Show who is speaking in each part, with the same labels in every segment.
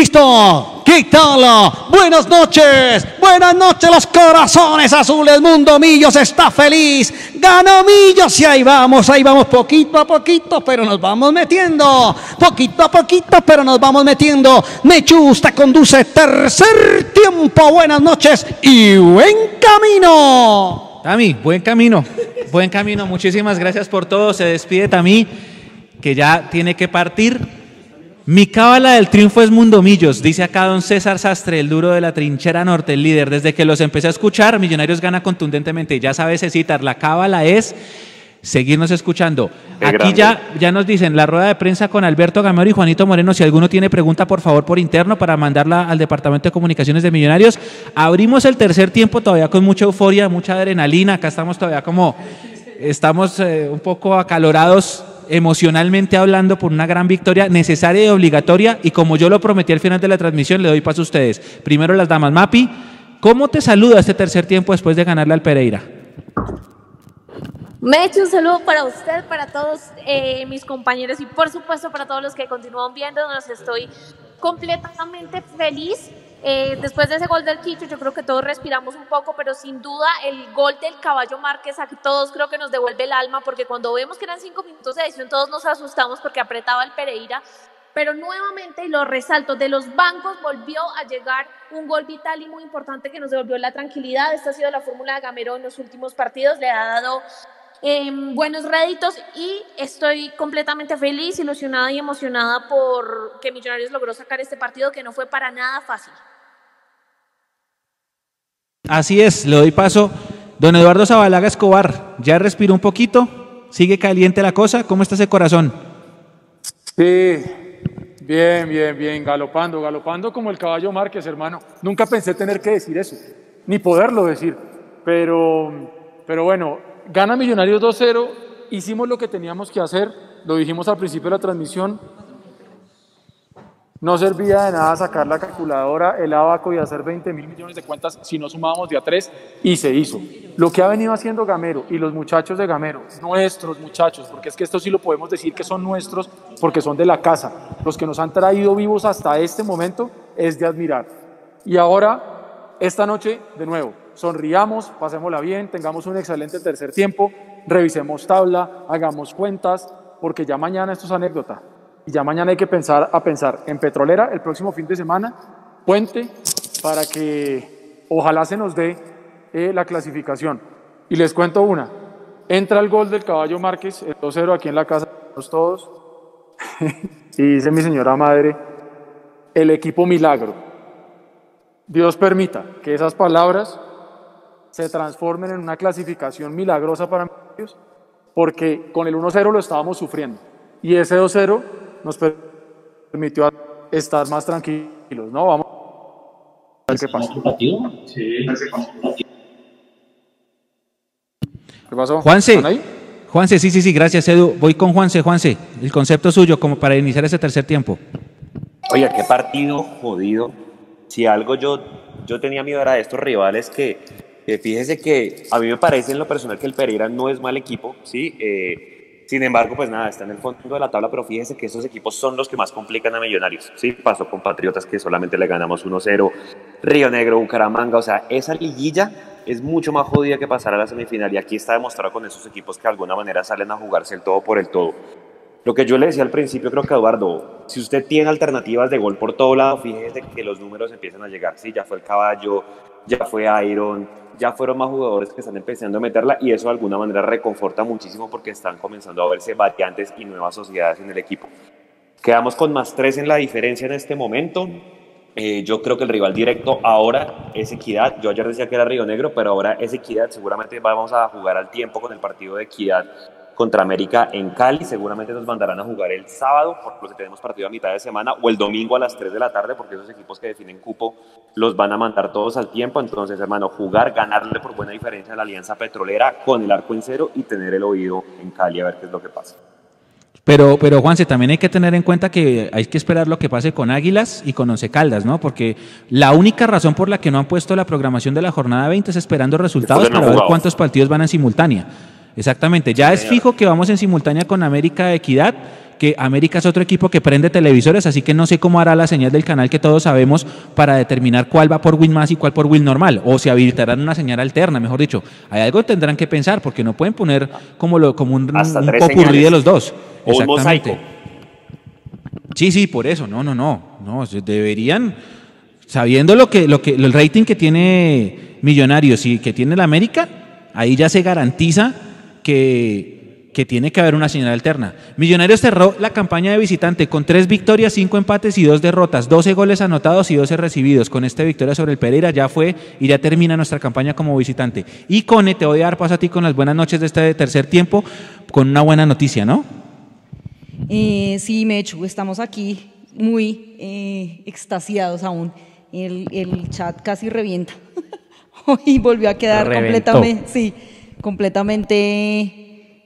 Speaker 1: ¡Listo! ¡Quítalo! ¡Buenas noches! ¡Buenas noches los corazones azules! Mundo Millos está feliz. ¡Ganó Millos! Y ahí vamos, ahí vamos poquito a poquito, pero nos vamos metiendo. Poquito a poquito, pero nos vamos metiendo. Mechusta conduce tercer tiempo. Buenas noches y buen camino.
Speaker 2: Tami, buen camino. Buen camino. Muchísimas gracias por todo. Se despide Tami, que ya tiene que partir. Mi cábala del triunfo es Mundo Millos, dice acá don César Sastre, el duro de la trinchera norte, el líder. Desde que los empecé a escuchar, Millonarios gana contundentemente. Ya sabes, citar, la cábala es seguirnos escuchando. Aquí ya, ya nos dicen la rueda de prensa con Alberto Gamero y Juanito Moreno. Si alguno tiene pregunta, por favor, por interno para mandarla al Departamento de Comunicaciones de Millonarios. Abrimos el tercer tiempo todavía con mucha euforia, mucha adrenalina. Acá estamos todavía como, estamos eh, un poco acalorados emocionalmente hablando por una gran victoria necesaria y obligatoria. Y como yo lo prometí al final de la transmisión, le doy paso a ustedes. Primero las damas. Mapi, ¿cómo te saluda este tercer tiempo después de ganarle al Pereira?
Speaker 3: Me echo un saludo para usted, para todos eh, mis compañeros y por supuesto para todos los que continúan viendo. Nos estoy completamente feliz eh, después de ese gol del Quicho, yo creo que todos respiramos un poco, pero sin duda el gol del caballo Márquez a todos creo que nos devuelve el alma, porque cuando vemos que eran cinco minutos de edición, todos nos asustamos porque apretaba el Pereira. Pero nuevamente, y lo resalto, de los bancos volvió a llegar un gol vital y muy importante que nos devolvió la tranquilidad. Esta ha sido la fórmula de Gamero en los últimos partidos, le ha dado buenos réditos y estoy completamente feliz, ilusionada y emocionada por que Millonarios logró sacar este partido que no fue para nada fácil.
Speaker 2: Así es, le doy paso. Don Eduardo Zabalaga Escobar, ya respiró un poquito, sigue caliente la cosa, ¿cómo está ese corazón?
Speaker 4: Sí, bien, bien, bien, galopando, galopando como el caballo Márquez, hermano. Nunca pensé tener que decir eso, ni poderlo decir, pero, pero bueno, gana Millonarios 2-0, hicimos lo que teníamos que hacer, lo dijimos al principio de la transmisión, no servía de nada sacar la calculadora, el abaco y hacer 20 mil millones de cuentas si no sumábamos de a tres y se hizo. Lo que ha venido haciendo Gamero y los muchachos de Gamero, nuestros muchachos, porque es que esto sí lo podemos decir que son nuestros porque son de la casa, los que nos han traído vivos hasta este momento es de admirar. Y ahora, esta noche, de nuevo, sonriamos, pasémosla bien, tengamos un excelente tercer tiempo, revisemos tabla, hagamos cuentas, porque ya mañana esto es anécdota y ya mañana hay que pensar a pensar en Petrolera el próximo fin de semana, puente, para que ojalá se nos dé eh, la clasificación. Y les cuento una, entra el gol del caballo Márquez, el 2-0 aquí en la casa, todos, y dice mi señora madre, el equipo milagro. Dios permita que esas palabras se transformen en una clasificación milagrosa para ellos, porque con el 1-0 lo estábamos sufriendo. Y ese 2-0 nos permitió estar más tranquilos, ¿no? Vamos a ver qué pasa. ¿Qué pasó?
Speaker 2: Juanse, Juanse, sí, sí, sí, gracias Edu. Voy con Juanse, Juanse, el concepto suyo como para iniciar ese tercer tiempo.
Speaker 5: Oye, qué partido jodido. Si algo yo, yo tenía miedo era de estos rivales que, fíjese que a mí me parece en lo personal que el Pereira no es mal equipo, ¿sí? Eh, sin embargo, pues nada, está en el fondo de la tabla, pero fíjense que esos equipos son los que más complican a Millonarios. Sí, pasó con Patriotas que solamente le ganamos 1-0, Río Negro, Bucaramanga, o sea, esa liguilla es mucho más jodida que pasar a la semifinal y aquí está demostrado con esos equipos que de alguna manera salen a jugarse el todo por el todo. Lo que yo le decía al principio, creo que Eduardo, si usted tiene alternativas de gol por todo lado, fíjese que los números empiezan a llegar. Sí, ya fue el caballo, ya fue Iron, ya fueron más jugadores que están empezando a meterla y eso de alguna manera reconforta muchísimo porque están comenzando a verse variantes y nuevas sociedades en el equipo. Quedamos con más tres en la diferencia en este momento. Eh, yo creo que el rival directo ahora es Equidad. Yo ayer decía que era Río Negro, pero ahora es Equidad. Seguramente vamos a jugar al tiempo con el partido de Equidad contra América en Cali. Seguramente nos mandarán a jugar el sábado, porque tenemos partido a mitad de semana, o el domingo a las 3 de la tarde, porque esos equipos que definen cupo los van a mandar todos al tiempo. Entonces, hermano, jugar, ganarle por buena diferencia a la Alianza Petrolera con el arco en cero y tener el oído en Cali a ver qué es lo que pasa.
Speaker 2: Pero, pero Juanse, también hay que tener en cuenta que hay que esperar lo que pase con Águilas y con Once Caldas, ¿no? Porque la única razón por la que no han puesto la programación de la jornada 20 es esperando resultados para ver cuántos partidos van en simultánea. Exactamente, ya es fijo que vamos en simultánea con América Equidad que América es otro equipo que prende televisores, así que no sé cómo hará la señal del canal que todos sabemos para determinar cuál va por Win más y cuál por Win normal, o si habilitarán una señal alterna, mejor dicho. Hay algo que tendrán que pensar, porque no pueden poner como, lo, como un,
Speaker 5: Hasta
Speaker 2: un popurrí de los dos.
Speaker 5: O un mosaico.
Speaker 2: Sí, sí, por eso. No, no, no. No, deberían, sabiendo lo que, lo que, el rating que tiene Millonarios y que tiene la América, ahí ya se garantiza que, que tiene que haber una señal alterna. Millonarios cerró la campaña de visitante con tres victorias, cinco empates y dos derrotas, 12 goles anotados y 12 recibidos. Con esta victoria sobre el Pereira ya fue y ya termina nuestra campaña como visitante. Y Cone, te voy a dar paso a ti con las buenas noches de este tercer tiempo, con una buena noticia, ¿no?
Speaker 6: Eh, sí, Mechu, estamos aquí muy eh, extasiados aún. El, el chat casi revienta. Hoy volvió a quedar
Speaker 7: Reventó.
Speaker 6: completamente, sí, completamente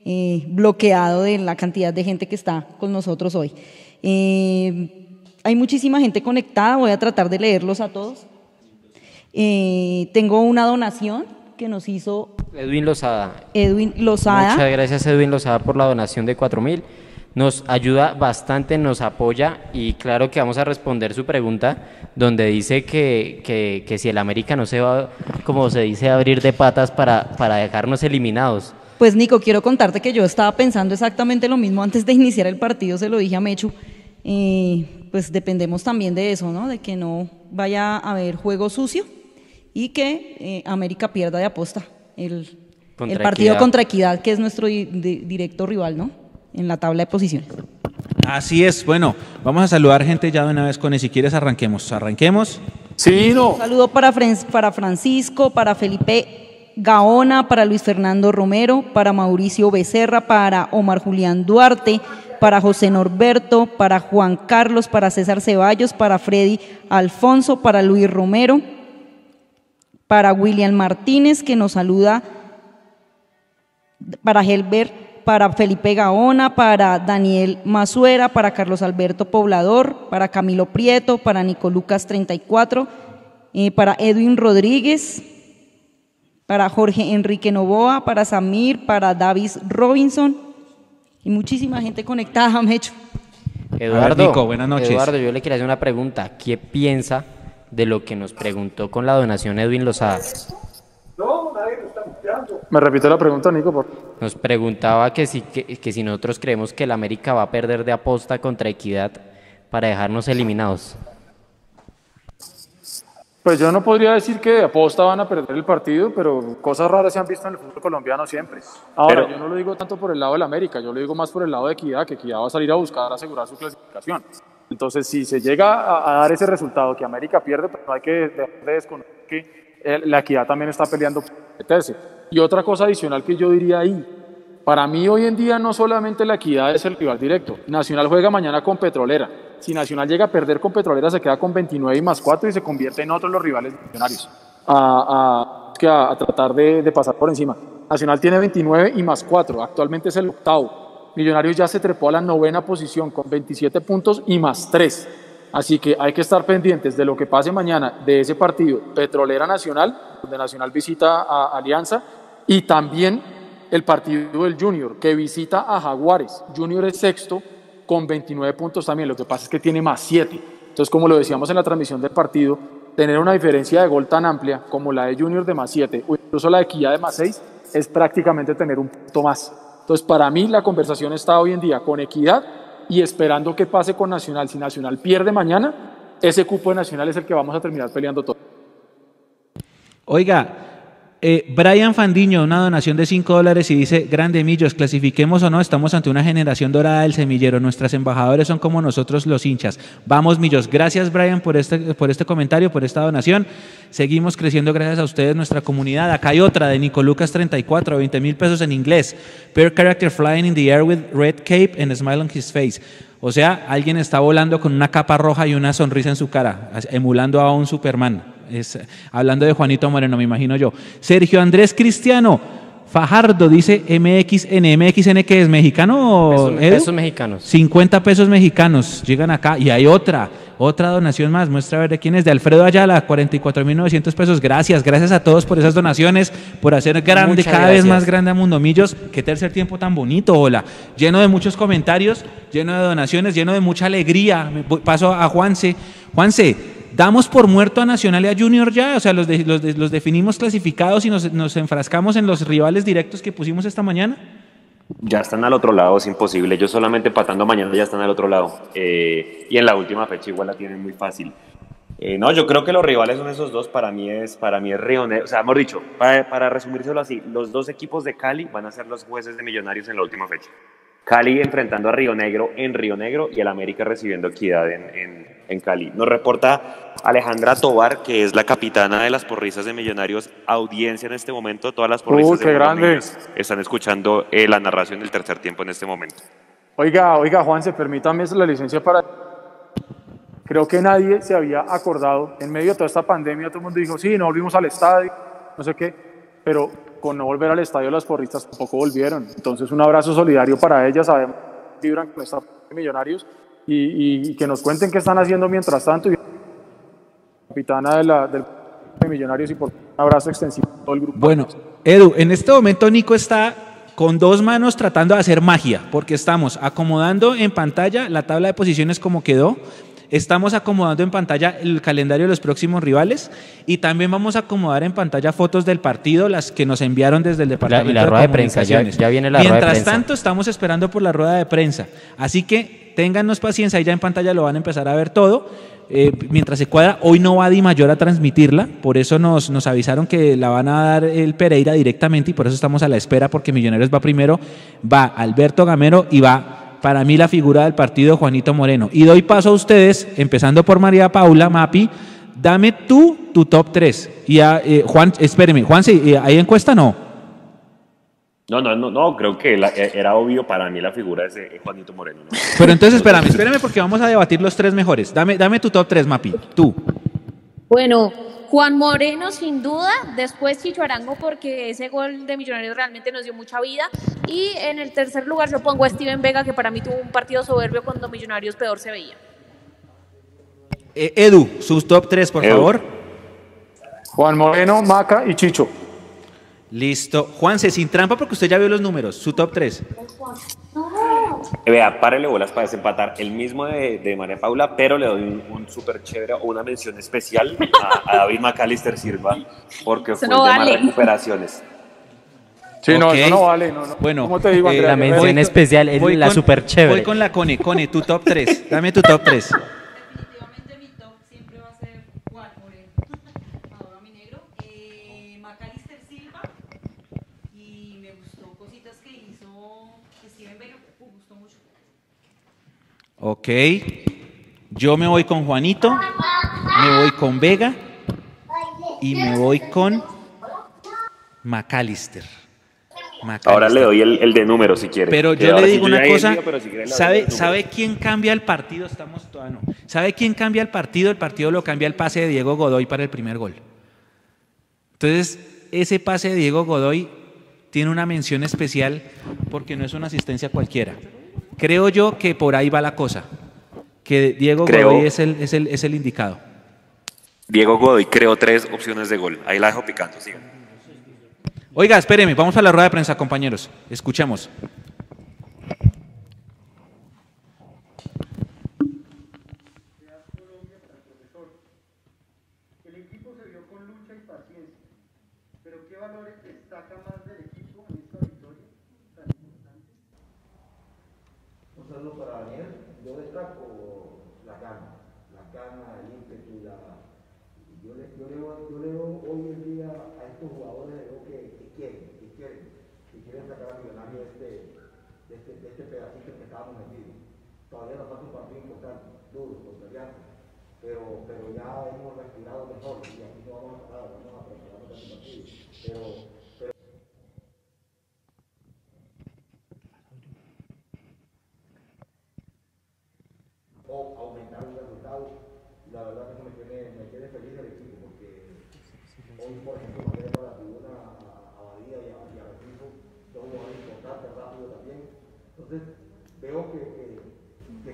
Speaker 6: eh, bloqueado de la cantidad de gente que está con nosotros hoy. Eh, hay muchísima gente conectada, voy a tratar de leerlos a todos. Eh, tengo una donación que nos hizo
Speaker 7: Edwin Lozada.
Speaker 6: Edwin Lozada.
Speaker 7: Muchas gracias Edwin Lozada por la donación de 4 mil. Nos ayuda bastante, nos apoya y claro que vamos a responder su pregunta donde dice que, que, que si el América no se va, como se dice, a abrir de patas para, para dejarnos eliminados.
Speaker 6: Pues Nico, quiero contarte que yo estaba pensando exactamente lo mismo antes de iniciar el partido, se lo dije a Mechu. Eh, pues dependemos también de eso, ¿no? De que no vaya a haber juego sucio y que eh, América pierda de aposta el, el partido
Speaker 7: Equidad.
Speaker 6: contra Equidad, que es nuestro di- di- directo rival, ¿no? En la tabla de posiciones.
Speaker 2: Así es, bueno, vamos a saludar gente ya de una vez con él. Si quieres, arranquemos. Arranquemos.
Speaker 4: Sí, no.
Speaker 6: Un saludo para, Fran- para Francisco, para Felipe Gaona, para Luis Fernando Romero, para Mauricio Becerra, para Omar Julián Duarte, para José Norberto, para Juan Carlos, para César Ceballos, para Freddy Alfonso, para Luis Romero, para William Martínez, que nos saluda, para Helber, para Felipe Gaona, para Daniel Mazuera, para Carlos Alberto Poblador, para Camilo Prieto, para Nico Lucas 34, eh, para Edwin Rodríguez, para Jorge Enrique Novoa, para Samir, para Davis Robinson y muchísima gente conectada, Mecho.
Speaker 7: Eduardo,
Speaker 2: Nico, buenas noches.
Speaker 7: Eduardo, yo le quería hacer una pregunta. ¿Qué piensa de lo que nos preguntó con la donación Edwin Lozada?
Speaker 4: Me repite la pregunta, Nico, por
Speaker 7: Nos preguntaba que si, que, que si nosotros creemos que el América va a perder de aposta contra Equidad para dejarnos eliminados.
Speaker 4: Pues yo no podría decir que de aposta van a perder el partido, pero cosas raras se han visto en el fútbol colombiano siempre. Ahora,
Speaker 5: Pero-
Speaker 4: yo no lo digo tanto por el lado del América, yo lo digo más por el lado de Equidad, que Equidad va a salir a buscar asegurar su clasificación. Entonces, si se llega a, a dar ese resultado que América pierde, pues no hay que dejar de desconocer que la Equidad también está peleando por meterse. Y otra cosa adicional que yo diría ahí, para mí hoy en día no solamente la equidad es el rival directo. Nacional juega mañana con Petrolera. Si Nacional llega a perder con Petrolera se queda con 29 y más 4 y se convierte en otro de los rivales millonarios. A, a- a tratar de, de pasar por encima. Nacional tiene 29 y más 4. Actualmente es el octavo. Millonarios ya se trepó a la novena posición con 27 puntos y más 3. Así que hay que estar pendientes de lo que pase mañana de ese partido Petrolera Nacional, donde Nacional visita a Alianza, y también el partido del Junior, que visita a Jaguares. Junior es sexto con 29 puntos también, lo que pasa es que tiene más 7. Entonces, como lo decíamos en la transmisión del partido, tener una diferencia de gol tan amplia como la de Junior de más 7 o incluso la de Equidad de más 6 es prácticamente tener un punto más. Entonces, para mí la conversación está hoy en día con Equidad y esperando qué pase con Nacional. Si Nacional pierde mañana, ese cupo de Nacional es el que vamos a terminar peleando todo.
Speaker 2: Oiga, eh, Brian Fandiño, una donación de 5 dólares y dice, grande Millos, clasifiquemos o no, estamos ante una generación dorada del semillero, nuestras embajadores son como nosotros los hinchas. Vamos Millos, gracias Brian por este, por este comentario, por esta donación. Seguimos creciendo gracias a ustedes, nuestra comunidad. Acá hay otra de Nico Lucas 34, 20 mil pesos en inglés. Per character flying in the air with red cape and a smile on his face. O sea, alguien está volando con una capa roja y una sonrisa en su cara, emulando a un Superman. Es, hablando de Juanito Moreno, me imagino yo. Sergio Andrés Cristiano Fajardo dice MXN. ¿MXN que es mexicano?
Speaker 7: Pesos, pesos mexicanos.
Speaker 2: 50 pesos mexicanos llegan acá y hay otra. Otra donación más, muestra a ver de quién es, de Alfredo Ayala, 44.900 pesos. Gracias, gracias a todos por esas donaciones, por hacer grande,
Speaker 7: Muchas
Speaker 2: cada vez más grande a Mundomillos. Qué tercer tiempo tan bonito, hola. Lleno de muchos comentarios, lleno de donaciones, lleno de mucha alegría. Paso a Juanse. Juanse, ¿damos por muerto a Nacional y a Junior ya? O sea, los, de- los, de- los definimos clasificados y nos, enfrascamos en los rivales directos que pusimos esta mañana.
Speaker 5: Ya están al otro lado, es imposible. Ellos solamente empatando mañana ya están al otro lado. Eh, y en la última fecha igual la tienen muy fácil. Eh, no, yo creo que los rivales son esos dos. Para mí es, para mí es Río. O sea, hemos dicho, para, para resumírselo así, los dos equipos de Cali van a ser los jueces de Millonarios en la última fecha. Cali enfrentando a Río Negro en Río Negro y el América recibiendo equidad en, en- en Cali. Nos reporta Alejandra Tobar, que es la capitana de las porristas de Millonarios, audiencia en este momento. Todas las porristas
Speaker 4: Uy,
Speaker 5: de. Millonarios están escuchando eh, la narración del tercer tiempo en este momento.
Speaker 4: Oiga, oiga, Juan, se permítame la licencia para. Creo que nadie se había acordado, en medio de toda esta pandemia, todo el mundo dijo, sí, no volvimos al estadio, no sé qué, pero con no volver al estadio las porristas tampoco volvieron. Entonces, un abrazo solidario para ellas, sabemos que vibran con esta millonarios y, y- y que nos cuenten qué están haciendo mientras tanto. Y capitana de la, del de Millonarios y por un abrazo extensivo a todo el grupo.
Speaker 2: Bueno, Edu, en este momento Nico está con dos manos tratando de hacer magia, porque estamos acomodando en pantalla la tabla de posiciones como quedó, estamos acomodando en pantalla el calendario de los próximos rivales y también vamos a acomodar en pantalla fotos del partido, las que nos enviaron desde el departamento
Speaker 7: la rueda de prensa, ya- viene la rueda de
Speaker 2: Mientras
Speaker 7: prensa.
Speaker 2: tanto, estamos esperando por la rueda de prensa, así que téngannos paciencia, ahí ya en pantalla lo van a empezar a ver todo. Eh, mientras se cuadra, hoy no va Di Mayor a transmitirla, por eso nos, nos avisaron que la van a dar el Pereira directamente y por eso estamos a la espera porque Millonarios va primero, va Alberto Gamero y va para mí la figura del partido Juanito Moreno. Y doy paso a ustedes, empezando por María Paula Mapi, dame tú tu top 3. Y a, eh, Juan, espéreme, Juan, sí, eh, ¿hay encuesta no?
Speaker 5: No, no, no, no, creo que la- eh, era obvio para mí la figura de Juanito Moreno. ¿no?
Speaker 2: Pero entonces espérame, espérame porque vamos a debatir los tres mejores. Dame, dame tu top 3, Mapi, tú.
Speaker 3: Bueno, Juan Moreno sin duda, después Chicho Arango porque ese gol de Millonarios realmente nos dio mucha vida y en el tercer lugar yo pongo a Steven Vega que para mí tuvo un partido soberbio cuando Millonarios peor se veía.
Speaker 2: Eh, Edu, sus top 3, por
Speaker 5: Edu.
Speaker 2: favor.
Speaker 4: Juan Moreno, Maca y Chicho.
Speaker 2: Listo. Juanse, sin trampa porque usted ya vio los números. Su top 3.
Speaker 5: Vea, párele bolas para desempatar el mismo de, de María Paula, pero le doy un, un súper chévere o una mención especial a, a David McAllister Silva, porque fue
Speaker 3: no
Speaker 5: de más
Speaker 3: vale.
Speaker 5: recuperaciones.
Speaker 4: Sí, no, eso no vale. No, no.
Speaker 2: Bueno,
Speaker 4: ¿Cómo te digo,
Speaker 2: eh,
Speaker 7: la mención
Speaker 2: voy con-
Speaker 7: especial, es la super chévere.
Speaker 2: Voy con la Cone. Cone, tu top 3. Dame tu top 3.
Speaker 6: Definitivamente mi top siempre va a ser Juan Moreno. Ahora mi negro. Eh, Macalister Silva. Y me gustó cositas que hizo Steven Vega. Me gustó mucho.
Speaker 2: Ok. Yo me voy con Juanito. Me voy con Vega. Y me voy con McAllister.
Speaker 5: Ahora le doy el, el de número si quiere.
Speaker 2: Pero yo le digo una cosa,
Speaker 5: si
Speaker 2: ¿sabe. ¿sabe quién cambia el partido? Estamos todavía no. ¿Sabe quién cambia el partido? El partido lo cambia el pase de Diego Godoy para el primer gol. Entonces, ese pase de Diego Godoy tiene una mención especial porque no es una asistencia cualquiera. Creo yo que por ahí va la cosa, que Diego
Speaker 5: Creo-
Speaker 2: Godoy es el, es, el, es el indicado.
Speaker 5: Diego Godoy creó tres opciones de gol. Ahí la dejo picando, sigan.
Speaker 2: Oiga, espéreme, vamos a la rueda de prensa, compañeros. Escuchemos.
Speaker 8: El equipo se vio con lucha y paciencia, pero ¿qué valores destaca más del equipo en esta victoria tan importante?
Speaker 9: Un saludo para Daniel. Destaco la gana, la gana, el ímpetu, la... Yo le, yo, le, yo le veo hoy en día a estos jugadores veo que, quieren, que quieren, quieren sacar a Millonario de este, de este, de este pedacito que estábamos metidos. Todavía nos falta un partido importante, duro, contra pero, pero ya hemos respirado mejor y aquí no vamos a parar, vamos a prepararnos para este partido. Pero, pero o aumentar un resultado. La verdad que eso me tiene, me tiene feliz el equipo porque hoy, por ejemplo, mandé para la tribuna a, a Badía y a, y a Recife, todo lo importante, rápido también. Entonces, veo que, que, que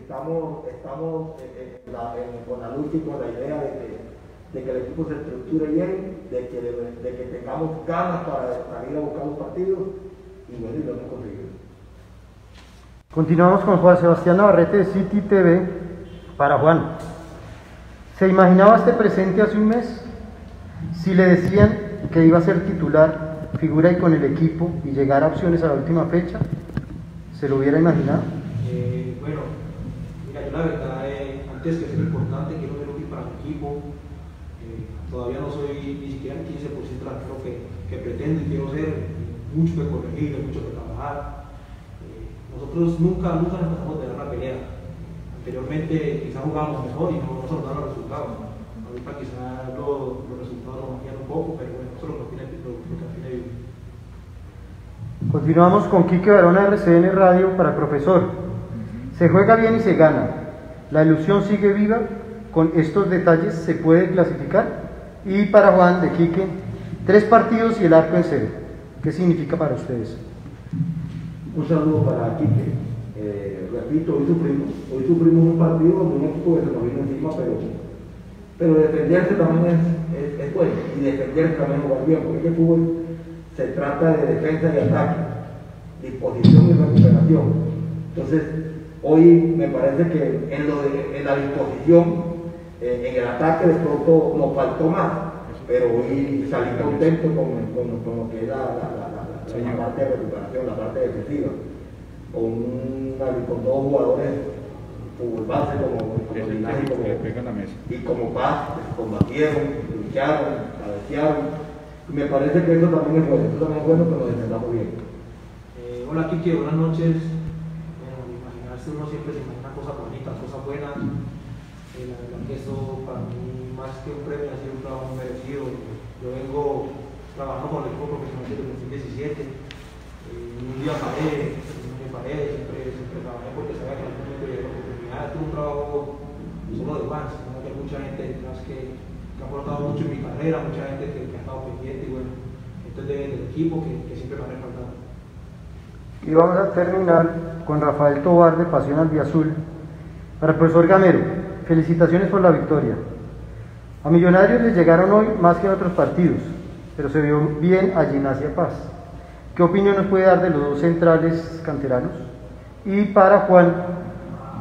Speaker 9: estamos eh, en la- en- con la lucha y con la idea de que, de que el equipo se estructure bien, de que, de que tengamos ganas para salir a buscar los partidos y bueno, y lo hemos conseguido.
Speaker 8: Continuamos con Juan Sebastián Navarrete de City TV para Juan. ¿Se imaginaba este presente hace un mes? Si le decían que iba a ser titular, figura y con el equipo y llegar a opciones a la última fecha, ¿se lo hubiera imaginado?
Speaker 10: Eh, bueno, mira, yo la verdad, antes que ser importante, quiero ser útil para mi equipo. Eh, todavía no soy ni siquiera el 15% delantero que, que pretendo y quiero ser. Mucho que corregir, mucho que trabajar. Eh, nosotros nunca, nunca nos pasamos de dar la pelea. Anteriormente quizás jugábamos mejor y no, nos daban los resultados. Ahorita quizás los, los resultados nos maquillan un poco, pero bueno, eso es lo que tiene lo, lo que tiene vivo.
Speaker 8: Continuamos con Quique Barona de RCN Radio para profesor. Se juega bien y se gana. La ilusión sigue viva. Con estos detalles se puede clasificar. Y para Juan de Quique, tres partidos y el arco en cero. ¿Qué significa para ustedes?
Speaker 9: Un saludo para Quique. Eh, repito, hoy sufrimos, hoy sufrimos un partido donde un equipo que se nos vino encima, pero, pero defenderse también es, bueno y defenderse también es jugar bien, porque el fútbol se trata de defensa y ataque, disposición y recuperación. Entonces, hoy me parece que en, lo de- en la disposición, eh, en el ataque de pronto nos faltó más, pero hoy salí contento con, con- con lo que es la, la- la- la- la parte de recuperación, la parte defensiva, con, una- con dos jugadores fútbol base como, como Linares y como, y como Paz, combatieron, lucharon, cabecearon. Me parece que eso también es bueno, eso también es bueno que nos defendamos bien.
Speaker 10: Eh, hola Kike, buenas noches. Bueno, imaginarse uno siempre se imagina cosas bonitas, cosas buenas. Eh, la verdad que eso para mí, más que un premio, ha sido un trabajo muy merecido. Yo trabajando con el equipo profesional desde el 2017. Eh, un día paré, no me paré, siempre, siempre trabajé porque sabía que en algún momento llegaría la oportunidad. Tuve un trabajo solo de más, sino que mucha gente detrás que, que ha aportado mucho en mi carrera, mucha gente que, que ha estado pendiente y bueno, esto es de- del equipo que, que siempre me ha respaldado.
Speaker 8: Y vamos a terminar con Rafael Tobar de Pasión Albiazul. Para el profesor Gamero, felicitaciones por la victoria. A Millonarios les llegaron hoy más que en otros partidos, pero se vio bien a Gimnasia Paz. ¿Qué opinión nos puede dar de los dos centrales canteranos? Y para Juan,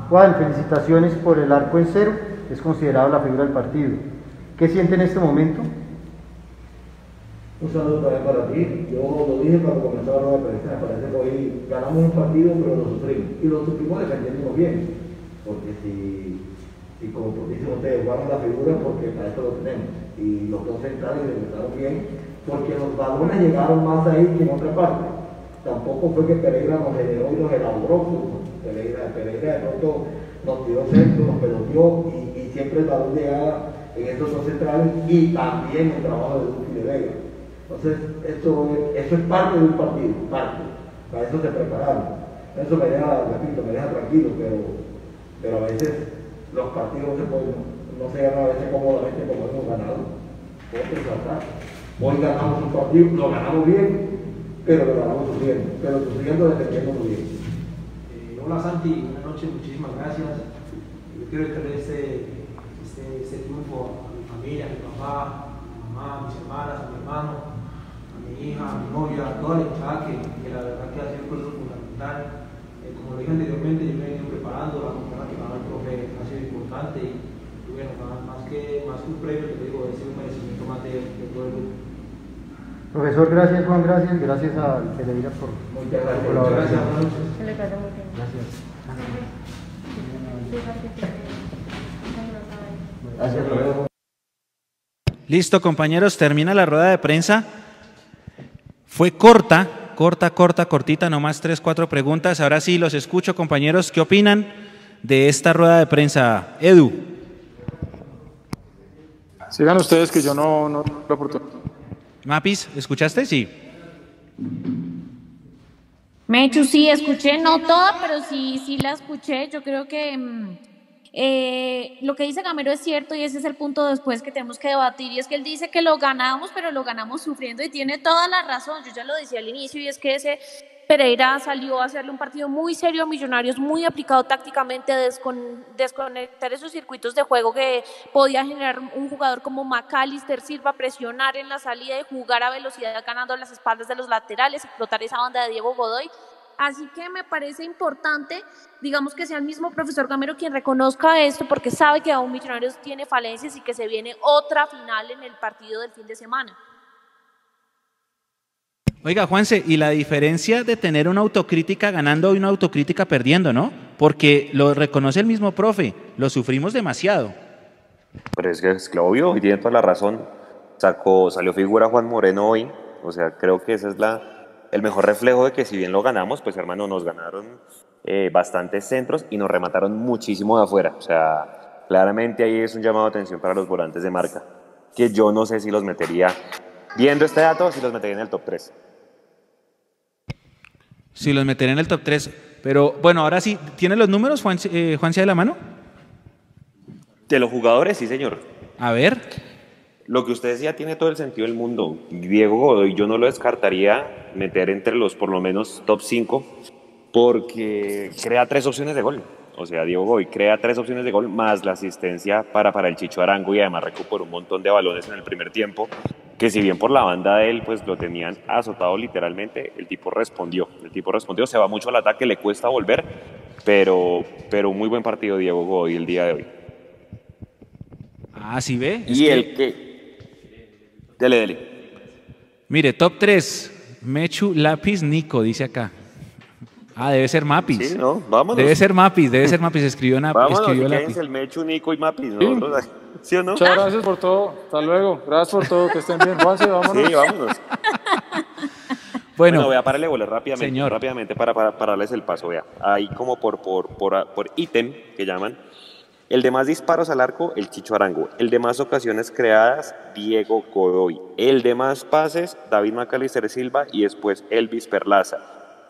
Speaker 8: Juan, felicitaciones por el arco en cero, es considerado la figura del partido. ¿Qué siente en este momento?
Speaker 9: Un saludo también para ti. Yo lo dije cuando comenzó la prensa, me parece que hoy ganamos un partido, pero lo sufrimos. Y lo sufrimos defendiéndonos bien. Porque si, si como dicen ustedes, jugamos la figura, porque para eso lo tenemos. Y los dos centrales ejecutaron bien, porque los balones llegaron más ahí que en otra parte. Tampoco fue que Pereira nos generó y nos elaboró. fútbol. Pereira, Pereira de pronto nos tiró centro, nos peloteó y, y siempre el balón llegaba en estos dos centrales y también el trabajo de Duque y de Vega. Entonces, eso, es- eso es parte de un partido, parte. Para eso se prepararon. Eso me deja, repito, me deja tranquilo, pero, pero a veces los partidos no se, ganan a veces cómodamente como hemos ganado. Hoy ganamos un partido, lo ganamos bien, pero lo ganamos sufriendo, pero sufriendo defendiendo muy bien.
Speaker 10: Eh, hola Santi, buenas noches, muchísimas gracias. Yo quiero entregar este, este, este triunfo a mi familia, a mi papá, a mi mamá, a mis hermanas, a mi hermano, a mi hija, a mi novia, a toda la que, que la verdad que ha sido un proceso fundamental. Eh, como dije anteriormente, yo me he ido preparando, la confianza que me ha profe ha sido importante y, bueno, más, que, más que un premio, te digo, sido un merecimiento más de, de todo el grupo.
Speaker 8: Profesor, gracias Juan, gracias, gracias a Pereira por
Speaker 9: Muchas
Speaker 8: su
Speaker 9: gracias.
Speaker 10: gracias.
Speaker 2: Listo, compañeros, termina la rueda de prensa. Fue corta, corta, corta, cortita, nomás tres, cuatro preguntas. Ahora sí, los escucho, compañeros. ¿Qué opinan de esta rueda de prensa? Edu.
Speaker 4: Sigan ustedes que yo no, no la oportunidad.
Speaker 2: Mapis, ¿escuchaste? Sí.
Speaker 3: Mechu, sí, escuché, no toda, pero sí, sí la escuché. Yo creo que mm, eh, lo que dice Gamero es cierto y ese es el punto después que tenemos que debatir. Y es que él dice que lo ganamos, pero lo ganamos sufriendo y tiene toda la razón. Yo ya lo decía al inicio y es que ese Pereira salió a hacerle un partido muy serio a Millonarios, muy aplicado tácticamente, descon desconectar esos circuitos de juego que podía generar un jugador como Macalister Silva, presionar en la salida y jugar a velocidad ganando las espaldas de los laterales, explotar esa banda de Diego Godoy. Así que me parece importante, digamos que sea el mismo profesor Gamero quien reconozca esto, porque sabe que aún Millonarios tiene falencias y que se viene otra final en el partido del fin de semana.
Speaker 2: Oiga, Juanse, y la diferencia de tener una autocrítica ganando y una autocrítica perdiendo, ¿no? Porque lo reconoce el mismo profe, lo sufrimos demasiado.
Speaker 5: Pero es que es obvio, y tiene toda la razón. Sacó, salió figura Juan Moreno hoy. O sea, creo que ese es la, el mejor reflejo de que si bien lo ganamos, pues hermano, nos ganaron eh, bastantes centros y nos remataron muchísimo de afuera. O sea, claramente ahí es un llamado de atención para los volantes de marca, que yo no sé si los metería, viendo este dato, si los metería en el top 3.
Speaker 2: Si los metería en el top 3. Pero bueno, ahora sí, ¿tiene los números, Juan, eh, Juanse de la mano?
Speaker 5: De los jugadores, sí, señor.
Speaker 2: A ver.
Speaker 5: Lo que usted decía tiene todo el sentido del mundo. Diego Godoy yo no lo descartaría meter entre los por lo menos top 5 porque crea tres opciones de gol. O sea, Diego Godoy crea tres opciones de gol más la asistencia para, para el Chicho Arango y además recuperó un montón de balones en el primer tiempo que si bien por la banda de él pues lo tenían azotado literalmente, el tipo respondió. El tipo respondió, se va mucho al ataque, le cuesta volver, pero, pero muy buen partido Diego Godoy el día de hoy.
Speaker 2: Ah, ¿sí ve?
Speaker 5: y el que Dele, dele.
Speaker 2: Mire, top 3. Mechu, lápiz, Nico, dice acá. Ah, debe ser Mapis.
Speaker 5: Sí, ¿no? Vámonos.
Speaker 2: Debe ser Mapis, debe ser Mapis. Escribió, na,
Speaker 5: Vámonos,
Speaker 2: escribió
Speaker 5: que
Speaker 2: lápiz.
Speaker 5: el Mechu, Nico y Mapis. ¿no? ¿Sí o no?
Speaker 4: Muchas gracias por todo. Hasta luego. Gracias por todo. Que estén bien. Juanse, vámonos.
Speaker 5: Sí, vámonos.
Speaker 2: Bueno,
Speaker 5: voy a pararle bolas rápidamente,
Speaker 2: señor.
Speaker 5: rápidamente para, para, para darles el paso. Vea, ahí como por, por, por, por ítem que llaman. El de más disparos al arco, el Chicho Arango. El de más ocasiones creadas, Diego Godoy. El de más pases, David Macalister Silva y después Elvis Perlaza.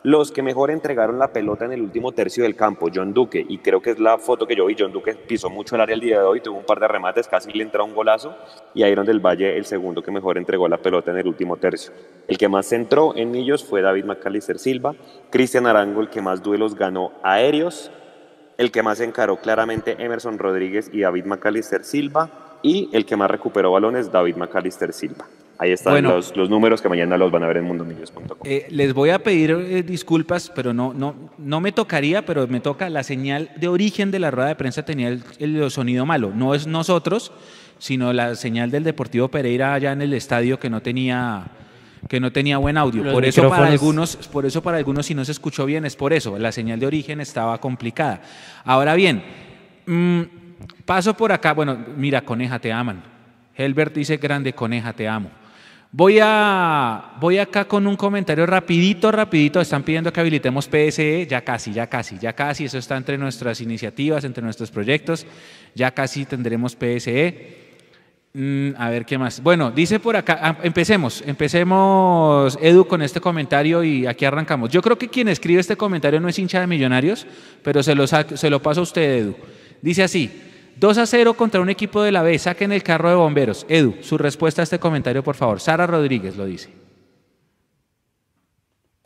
Speaker 5: Los que mejor entregaron la pelota en el último tercio del campo, John Duque, y creo que es la foto que yo vi, John Duque pisó mucho el área el día de hoy, tuvo un par de remates, casi le entró un golazo, y Iron del Valle el segundo que mejor entregó la pelota en el último tercio. El que más centró en Millos fue David Macalister Silva, Cristian Arango el que más duelos ganó aéreos, el que más encaró claramente Emerson Rodríguez y David Macalister Silva, y el que más recuperó balones, David Macalister Silva. Ahí están
Speaker 2: Bueno.
Speaker 5: los, los números que mañana los van a ver en mundomillos.com.
Speaker 2: Eh, les voy a pedir eh, disculpas, pero no, no, no me tocaría, pero me toca la señal de origen de la rueda de prensa tenía el, el sonido malo. No es nosotros, sino la señal del Deportivo Pereira allá en el estadio que no tenía que no tenía buen audio.
Speaker 7: Los
Speaker 2: por eso para algunos, por eso para algunos si no se escuchó bien es por eso. La señal de origen estaba complicada. Ahora bien, mm, paso por acá. Bueno, mira, coneja, te aman. Helbert dice grande coneja, te amo. Voy a voy acá con un comentario rapidito, rapidito. Están pidiendo que habilitemos PSE, ya casi, ya casi, ya casi. Eso está entre nuestras iniciativas, entre nuestros proyectos. Ya casi tendremos PSE. Mm, a ver qué más. Bueno, dice por acá, ah, empecemos, empecemos, Edu, con este comentario y aquí arrancamos. Yo creo que quien escribe este comentario no es hincha de Millonarios, pero se lo, se lo paso a usted, Edu. Dice así, 2 a 0 contra un equipo de la B, saquen el carro de bomberos. Edu, su respuesta a este comentario, por favor. Sara Rodríguez lo dice.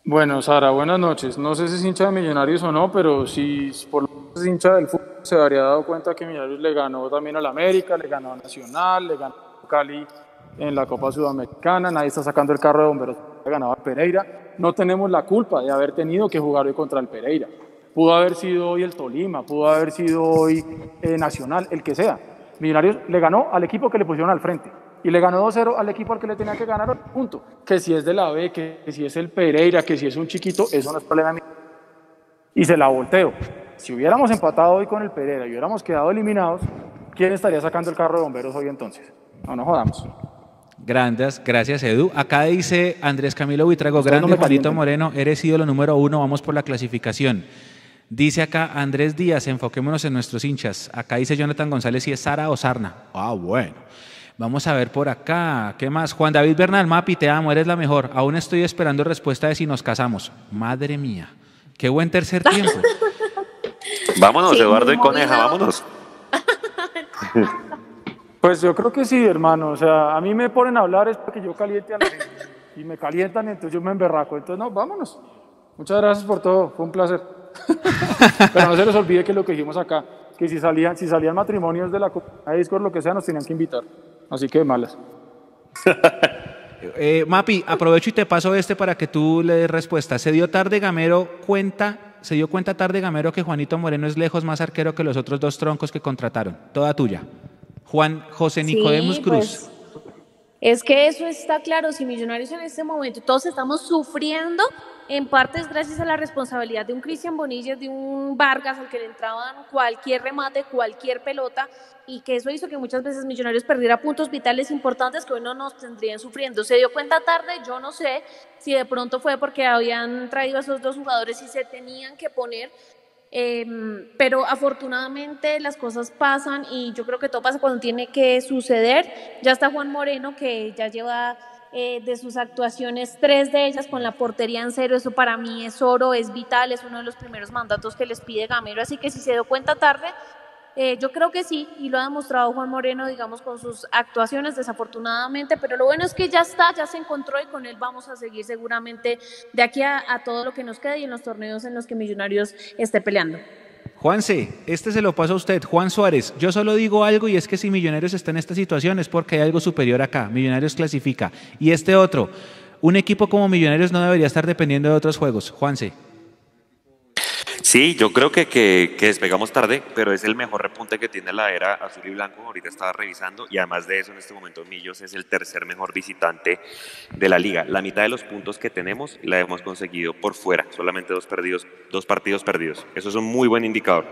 Speaker 4: Bueno, Sara, buenas noches. No sé si es hincha de Millonarios o no, pero si por lo menos es hincha del fútbol, se habría dado cuenta que Millonarios le ganó también al América, le ganó a Nacional, le ganó a Cali en la Copa Sudamericana, nadie está sacando el carro de bomberos, le ganó a Pereira. No tenemos la culpa de haber tenido que jugar hoy contra el Pereira. Pudo haber sido hoy el Tolima, pudo haber sido hoy eh, Nacional, el que sea. Millonarios le ganó al equipo que le pusieron al frente y le ganó 2-0 al equipo al que le tenía que ganar, punto. Que si es de la B, que, que si es el Pereira, que si es un chiquito, eso no es problema mío. Y se la volteo. Si hubiéramos empatado hoy con el Pereira y hubiéramos quedado eliminados, ¿quién estaría sacando el carro de bomberos hoy entonces? No nos jodamos.
Speaker 2: Grandes, gracias Edu. Acá dice Andrés Camilo Buitrago,
Speaker 4: no
Speaker 2: grande
Speaker 4: me
Speaker 2: Juanito. Moreno, eres ídolo número uno, vamos por la clasificación. Dice acá Andrés Díaz, enfoquémonos en nuestros hinchas. Acá dice Jonathan González si es Sara o Sarna. Ah, bueno. Vamos a ver por acá. ¿Qué más? Juan David Bernal, Mapi, te amo, eres la mejor. Aún estoy esperando respuesta de si nos casamos. Madre mía. Qué buen tercer tiempo.
Speaker 5: Vámonos,
Speaker 3: Sí,
Speaker 5: Eduardo y Coneja, vámonos.
Speaker 4: Pues yo creo que sí, hermano. O sea, a mí me ponen a hablar es porque yo caliente a la gente. Y me calientan, entonces yo me emberraco. Entonces, no, vámonos. Muchas gracias por todo, fue un placer. Pero no se les olvide que lo que dijimos acá, que si salían, si salían matrimonios de la comunidad de Discord, lo que sea, nos tenían que invitar. Así que malas.
Speaker 2: Eh, Mapi, aprovecho y te paso este para que tú le des respuesta. ¿Se dio tarde Gamero cuenta, se dio cuenta tarde Gamero que Juanito Moreno es lejos más arquero que los otros dos troncos que contrataron? Toda tuya. Juan José Nicodemus
Speaker 3: Sí,
Speaker 2: Cruz.
Speaker 3: pues, es que eso está claro, si Millonarios en este momento todos estamos sufriendo, en parte es gracias a la responsabilidad de un Cristian Bonilla, de un Vargas al que le entraban cualquier remate, cualquier pelota, y que eso hizo que muchas veces Millonarios perdiera puntos vitales importantes que hoy no nos tendrían sufriendo. Se dio cuenta tarde, yo no sé si de pronto fue porque habían traído a esos dos jugadores y se tenían que poner, Em, pero afortunadamente las cosas pasan y yo creo que todo pasa cuando tiene que suceder. Ya está Juan Moreno que ya lleva eh, de sus actuaciones tres de ellas con la portería en cero. Eso para mí es oro, es vital, es uno de los primeros mandatos que les pide Gamero. Así que si se dio cuenta tarde, eh, yo creo que sí, y lo ha demostrado Juan Moreno, digamos, con sus actuaciones, desafortunadamente, pero lo bueno es que ya está, ya se encontró y con él vamos a seguir seguramente de aquí a, todo lo que nos quede y en los torneos en los que Millonarios esté peleando.
Speaker 2: Juanse, este se lo paso a usted. Juan Suárez, yo solo digo algo y es que si Millonarios está en esta situación es porque hay algo superior acá. Millonarios clasifica. Y este otro, un equipo como Millonarios no debería estar dependiendo de otros juegos. Juanse.
Speaker 5: Sí, yo creo que, que, que despegamos tarde, pero es el mejor repunte que tiene la era azul y blanco. Ahorita estaba revisando y además de eso, en este momento Millos es el tercer mejor visitante de la liga. La mitad de los puntos que tenemos la hemos conseguido por fuera, solamente dos, perdidos, dos partidos perdidos. Eso es un muy buen indicador.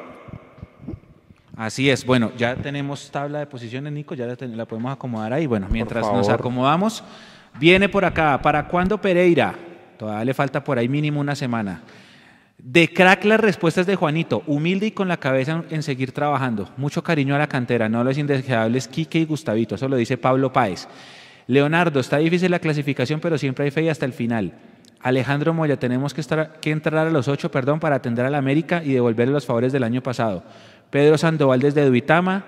Speaker 2: Así es. Bueno, ya tenemos tabla de posiciones, Nico, ya la, ten- la podemos acomodar ahí. Bueno, mientras nos acomodamos, viene por acá. ¿Para cuándo Pereira? Todavía le falta por ahí mínimo una semana. De crack las respuestas de Juanito, humilde y con la cabeza en, seguir trabajando. Mucho cariño a la cantera, no los indeseables Quique y Gustavito, eso lo dice Pablo Páez. Leonardo, está difícil la clasificación, pero siempre hay fe y hasta el final. Alejandro Moya, tenemos que, estar, que entrar a los ocho, perdón, para atender a la América y devolverle los favores del año pasado. Pedro Sandoval desde Duitama.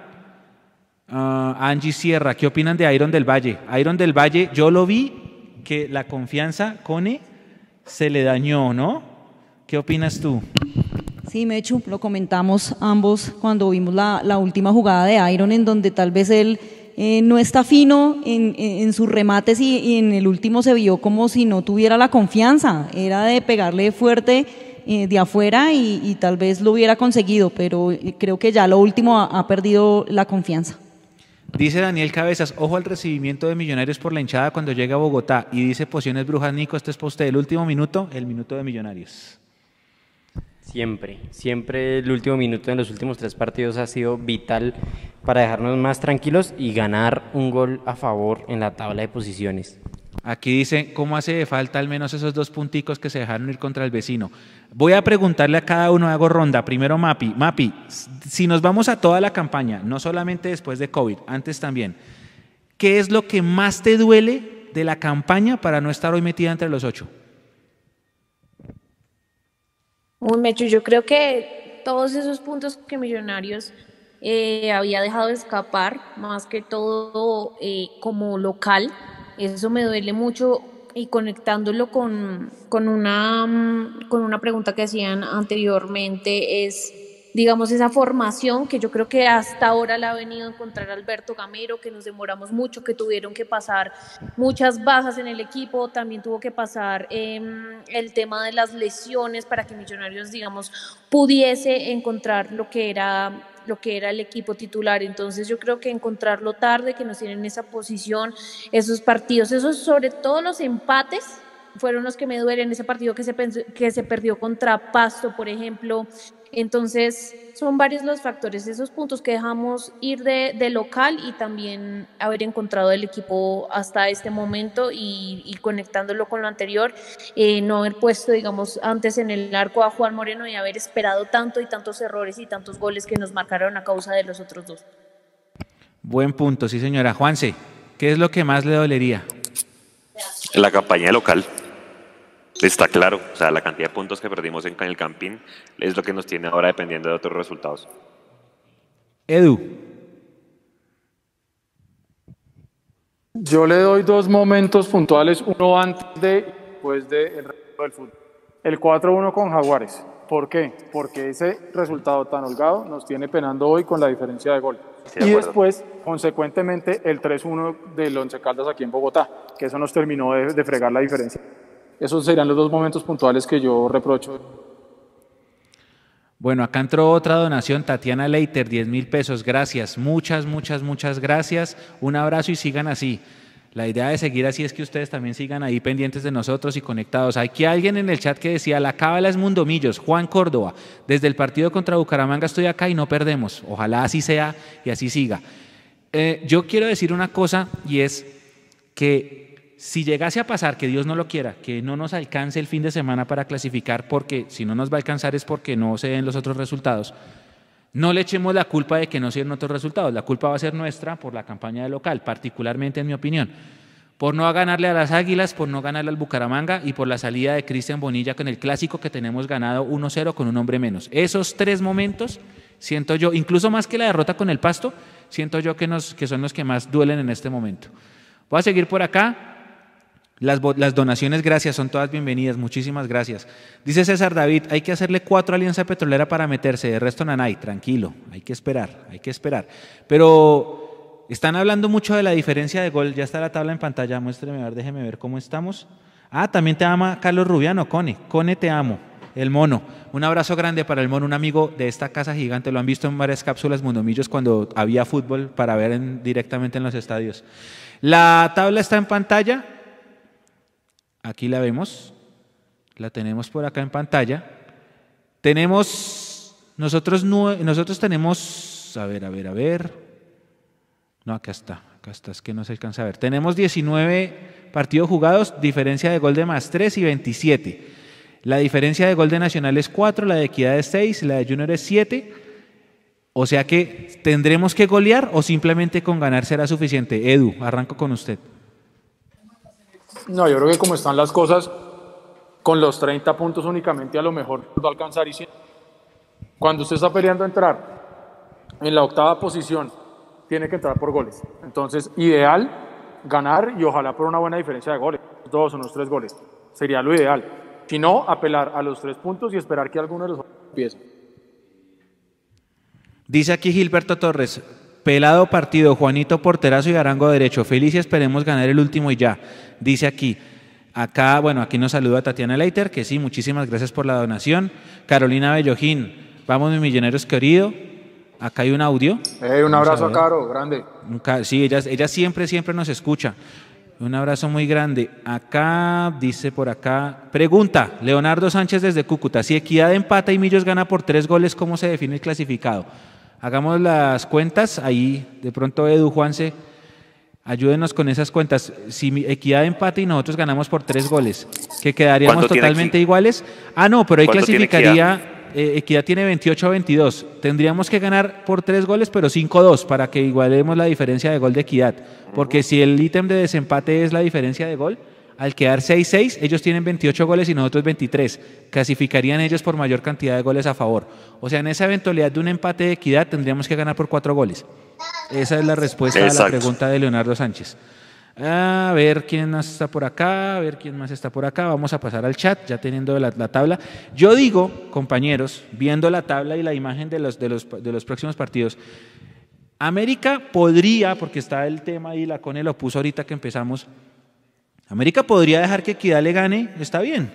Speaker 2: Ah, Angie Sierra, ¿qué opinan de Iron del Valle? Iron del Valle, yo lo vi que la confianza, Cone, se le dañó, ¿no? ¿Qué opinas tú?
Speaker 6: Sí, Mechu, lo comentamos ambos cuando vimos la, la última jugada de Iron, en donde tal vez él eh, no está fino en, en- en sus remates y, y en el último se vio como si no tuviera la confianza. Era de pegarle fuerte eh, de afuera y, y tal vez lo hubiera conseguido, pero eh, creo que ya lo último ha, ha perdido la confianza.
Speaker 2: Dice Daniel Cabezas, ojo al recibimiento de Millonarios por la hinchada cuando llega a Bogotá. Y dice Pociones Brujas, Nico, este es para usted el último minuto, el minuto de Millonarios.
Speaker 7: Siempre, siempre el último minuto en los últimos tres partidos ha sido vital para dejarnos más tranquilos y ganar un gol a favor en la tabla de posiciones.
Speaker 2: Aquí dice, ¿cómo hace falta al menos esos dos punticos que se dejaron ir contra el vecino? Voy a preguntarle a cada uno, hago ronda. Primero Mapi. Mapi, si nos vamos a toda la campaña, no solamente después de COVID, antes también, ¿qué es lo que más te duele de la campaña para no estar hoy metida entre los ocho?
Speaker 3: Un Mecho, yo creo que todos esos puntos que Millonarios eh, había dejado escapar, más que todo eh, como local, eso me duele mucho y conectándolo con, con, una, mm, con una pregunta que hacían anteriormente es, digamos, esa formación que yo creo que hasta ahora la ha venido a encontrar Alberto Gamero, que nos demoramos mucho, que tuvieron que pasar muchas bajas en el equipo, también tuvo que pasar em, el tema de las lesiones para que Millonarios, digamos, pudiese encontrar lo que era lo que era el equipo titular. Entonces yo creo que encontrarlo tarde, que nos tienen en esa posición, esos partidos, esos sobre todo los empates fueron los que me duelen, ese partido que se, pensó- que se perdió contra Pasto, por ejemplo. Entonces, son varios los factores, esos puntos que dejamos ir de, de local y también haber encontrado el equipo hasta este momento y, y conectándolo con lo anterior, eh, no haber puesto, digamos, antes en el arco a Juan Moreno y haber esperado tanto y tantos errores y tantos goles que nos marcaron a causa de los otros dos.
Speaker 2: Buen punto, sí señora. Juanse, ¿qué es lo que más le dolería?
Speaker 5: La campaña local. Está claro, o sea, la cantidad de puntos que perdimos en el Campín es lo que nos tiene ahora dependiendo de otros resultados.
Speaker 2: Edu,
Speaker 4: Yo le doy dos momentos puntuales, uno antes de y después del resto del fútbol. El 4-1 con Jaguares. ¿Por qué? Porque ese resultado tan holgado nos tiene penando hoy con la diferencia de gol.
Speaker 5: Sí, de
Speaker 4: y después, consecuentemente, el 3-1 del Once Caldas aquí en Bogotá, que eso nos terminó de, de fregar la diferencia. Esos serían los dos momentos puntuales que yo reprocho.
Speaker 2: Bueno, acá entró otra donación, Tatiana Leiter, 10 mil pesos. Gracias, muchas, muchas, muchas gracias. Un abrazo y sigan así. La idea de seguir así es que ustedes también sigan ahí pendientes de nosotros y conectados. Aquí alguien en el chat que decía, la cábala es Mundomillos, Juan Córdoba. Desde el partido contra Bucaramanga estoy acá y no perdemos. Ojalá así sea y así siga. Eh, yo quiero decir una cosa y es que si llegase a pasar, que Dios no lo quiera, que no nos alcance el fin de semana para clasificar, porque si no nos va a alcanzar es porque no se den los otros resultados, no le echemos la culpa de que no se den otros resultados. La culpa va a ser nuestra por la campaña de local, particularmente en mi opinión. Por no ganarle a las Águilas, por no ganarle al Bucaramanga y por la salida de Cristian Bonilla con el clásico que tenemos ganado 1-0 con un hombre menos. Esos tres momentos, siento yo, incluso más que la derrota con el Pasto, siento yo que, nos, que son los que más duelen en este momento. Voy a seguir por acá. Las, donaciones, gracias, son todas bienvenidas. Muchísimas gracias. Dice César David, hay que hacerle cuatro Alianza Petrolera para meterse, de resto nanay. Tranquilo, hay que esperar, hay que esperar. Pero están hablando mucho de la diferencia de gol. Ya está la tabla en pantalla. Muéstreme, ver, déjeme ver cómo estamos. Ah, también te ama Carlos Rubiano, Cone. Cone, te amo. El mono. Un abrazo grande para el mono, un amigo de esta casa gigante. Lo han visto en varias cápsulas Mundomillos cuando había fútbol para ver en- directamente en los estadios. La tabla está en pantalla. Aquí la vemos. La tenemos por acá en pantalla. Tenemos, nosotros, nosotros tenemos, a ver, a ver, a ver. No, acá está, acá está, es que no se alcanza a ver. Tenemos 19 partidos jugados, diferencia de gol de más 3 y 27. La diferencia de gol de Nacional es 4, la de Equidad es 6, la de Junior es 7. O sea que tendremos que golear o simplemente con ganar será suficiente. Edu, arranco con usted.
Speaker 4: No, yo creo que como están las cosas, con los 30 puntos únicamente a lo mejor va a alcanzar. Y cuando usted está peleando entrar en la octava posición, tiene que entrar por goles. Entonces, ideal ganar y ojalá por una buena diferencia de goles, dos o unos tres goles. Sería lo ideal. Si no, apelar a los tres puntos y esperar que alguno de los empiece.
Speaker 2: Dice aquí Gilberto Torres, pelado partido, Juanito Porterazo y Arango Derecho. Feliz y esperemos ganar el último y ya. Dice aquí. Acá, bueno, aquí nos saluda Tatiana Leiter, que sí, muchísimas gracias por la donación. Carolina Bellojín, vamos mis milloneros querido. Acá hay un audio.
Speaker 4: Un abrazo
Speaker 2: a.
Speaker 4: Caro, grande.
Speaker 2: Sí, ella, ella siempre, siempre nos escucha. Un abrazo muy grande. Acá dice por acá, pregunta, Leonardo Sánchez desde Cúcuta, si Equidad empata y Millos gana por tres goles, ¿cómo se define el clasificado? Hagamos las cuentas, ahí de pronto Edu, Juanse, ayúdenos con esas cuentas. Si Equidad empata y nosotros ganamos por tres goles, que quedaríamos
Speaker 5: ¿Cuánto tiene
Speaker 2: totalmente iguales. Ah, no, pero ahí
Speaker 5: ¿Cuánto tiene
Speaker 2: clasificaría, eh, Equidad tiene 28 a 22. Tendríamos que ganar por tres goles, pero 5-2 para que igualemos la diferencia de gol de Equidad. Porque si el ítem de desempate es la diferencia de gol, al quedar 6-6, ellos tienen 28 goles y nosotros 23. Clasificarían ellos por mayor cantidad de goles a favor. O sea, en esa eventualidad de un empate de equidad tendríamos que ganar por cuatro goles. Esa es la respuesta a la pregunta de Leonardo Sánchez. A ver quién más está por acá, a ver quién más está por acá. Vamos a pasar al chat, ya teniendo la, la tabla. Yo digo, compañeros, viendo la tabla y la imagen de los, de los, de los próximos partidos, América podría, porque está el tema ahí, la Cone lo puso ahorita que empezamos, América podría dejar que Equidad le gane, está bien,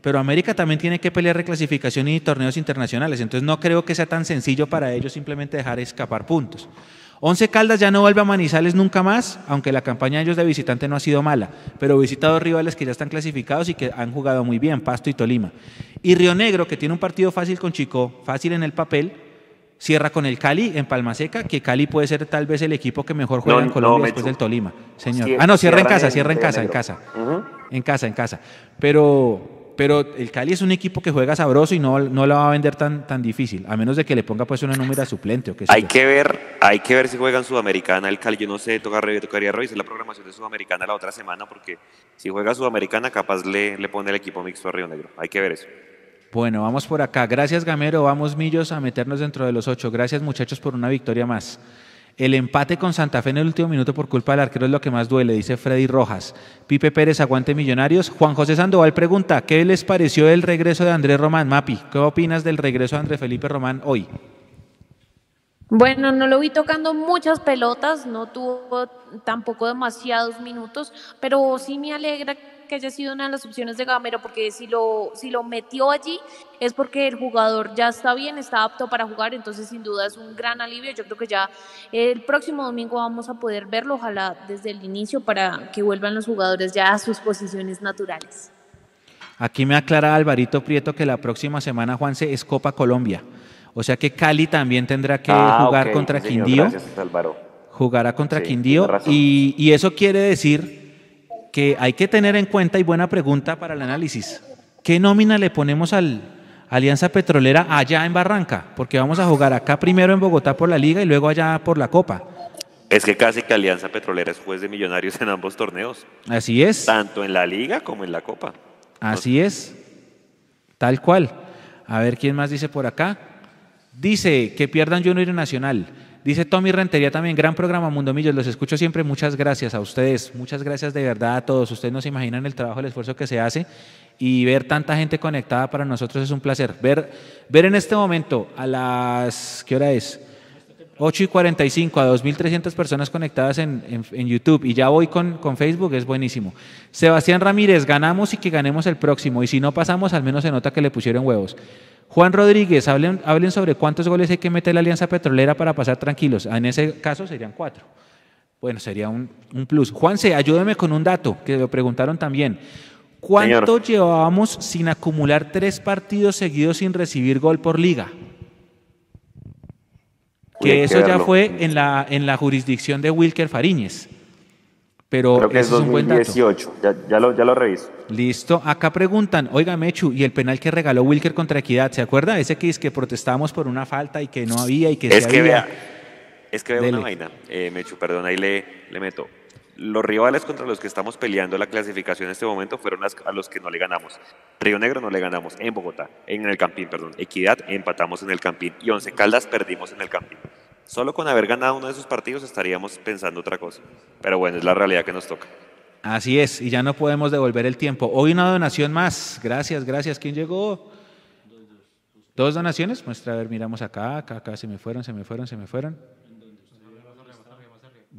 Speaker 2: pero América también tiene que pelear reclasificación y torneos internacionales, entonces no creo que sea tan sencillo para ellos simplemente dejar escapar puntos. Once Caldas ya no vuelve a Manizales nunca más, aunque la campaña de ellos de visitante no ha sido mala, pero visita dos rivales que ya están clasificados y que han jugado muy bien, Pasto y Tolima. Y Río Negro, que tiene un partido fácil con Chico, fácil en el papel, cierra con el Cali en Palma Seca, que Cali puede ser tal vez el equipo que mejor juega
Speaker 5: No,
Speaker 2: en Colombia
Speaker 5: no,
Speaker 2: después del Tolima. Señor.
Speaker 5: Cier-
Speaker 2: Ah, no, cierra en casa,
Speaker 5: en
Speaker 2: cierra en casa, en casa. En casa, en casa. Pero, pero el Cali es un equipo que juega sabroso y no, no la va a vender tan, tan difícil, a menos de que le ponga pues una número suplente o qué sé
Speaker 5: Hay que ver, hay que ver si juegan Sudamericana el Cali. Yo no sé, toca, tocaría revisar la programación de Sudamericana la otra semana porque si juega Sudamericana capaz le, le pone el equipo mixto a Río Negro. Hay que ver eso.
Speaker 2: Bueno, vamos por acá. Gracias, Gamero. Vamos, Millos, a meternos dentro de los ocho. Gracias, muchachos, por una victoria más. El empate con Santa Fe en el último minuto por culpa del arquero es lo que más duele, dice Freddy Rojas. Pipe Pérez, aguante Millonarios. Juan José Sandoval pregunta, ¿qué les pareció el regreso de Andrés Román? Mapi, ¿qué opinas del regreso de Andrés Felipe Román hoy?
Speaker 3: Bueno, no lo vi tocando muchas pelotas, no tuvo tampoco demasiados minutos, pero sí me alegra que haya sido una de las opciones de Gamero, porque si lo, si lo metió allí es porque el jugador ya está bien, está apto para jugar, entonces sin duda es un gran alivio. Yo creo que ya el próximo domingo vamos a poder verlo, ojalá desde el inicio, para que vuelvan los jugadores ya a sus posiciones naturales.
Speaker 2: Aquí me aclara Alvarito Prieto que la próxima semana, Juanse, es Copa Colombia. O sea que Cali también tendrá que
Speaker 5: Ah,
Speaker 2: jugar
Speaker 5: ok,
Speaker 2: contra
Speaker 5: señor,
Speaker 2: Quindío.
Speaker 5: Gracias, Álvaro.
Speaker 2: Jugará contra
Speaker 5: Sí,
Speaker 2: Quindío. Y, y eso quiere decir que hay que tener en cuenta, y buena pregunta para el análisis, ¿qué nómina le ponemos al Alianza Petrolera allá en Barranca? Porque vamos a jugar acá primero en Bogotá por la liga y luego allá por la Copa.
Speaker 5: Es que casi que Alianza Petrolera es juez de millonarios en ambos torneos,
Speaker 2: Así es.
Speaker 5: tanto en la liga como en la copa.
Speaker 2: Así es. Tal cual. A ver quién más dice por acá. Dice que pierdan Junior Nacional. Dice Tommy Rentería también, gran programa Mundo Millos, los escucho siempre, muchas gracias a ustedes, muchas gracias de verdad a todos, ustedes no se imaginan el trabajo, el esfuerzo que se hace y ver tanta gente conectada para nosotros es un placer. Ver, ver en este momento a las, ¿qué hora es? 8 y 45 a 2.300 personas conectadas en, en- en YouTube y ya voy con, con Facebook, es buenísimo. Sebastián Ramírez, ganamos y que ganemos el próximo y si no pasamos al menos se nota que le pusieron huevos. Juan Rodríguez, hablen, hablen sobre cuántos goles hay que meter la Alianza Petrolera para pasar tranquilos. En ese caso serían cuatro. Bueno, sería un, un plus. Juanse, ayúdeme con un dato que lo preguntaron también. ¿Cuánto llevábamos sin acumular tres partidos seguidos sin recibir gol por liga? Que eso ya fue en la, en la jurisdicción de Wilker Fariñez. Pero
Speaker 5: Creo que es
Speaker 2: ese es un buen dato.
Speaker 5: 2018, ya, ya, lo, ya lo reviso.
Speaker 2: Listo. Acá preguntan, oiga Mechu, ¿y el penal que regaló Wilker contra Equidad? ¿Se acuerda? Ese que es que protestábamos por una falta y que no había y que
Speaker 5: Es que
Speaker 2: había.
Speaker 5: vea, es que vea
Speaker 2: Dele.
Speaker 5: una vaina, eh, Mechu, perdón, ahí le, le meto. Los rivales contra los que estamos peleando la clasificación en este momento fueron a los que no le ganamos. Río Negro no le ganamos en Bogotá, en el Campín, perdón. Equidad empatamos en el Campín y Once Caldas perdimos en el Campín. Solo con haber ganado uno de esos partidos estaríamos pensando otra cosa. Pero bueno, es la realidad que nos toca.
Speaker 2: Así es, y ya no podemos devolver el tiempo. Hoy una donación más. Gracias, gracias. ¿Quién llegó? ¿Dos donaciones? Muestra, a ver, miramos acá, acá, acá, se me fueron, se me fueron, se me fueron.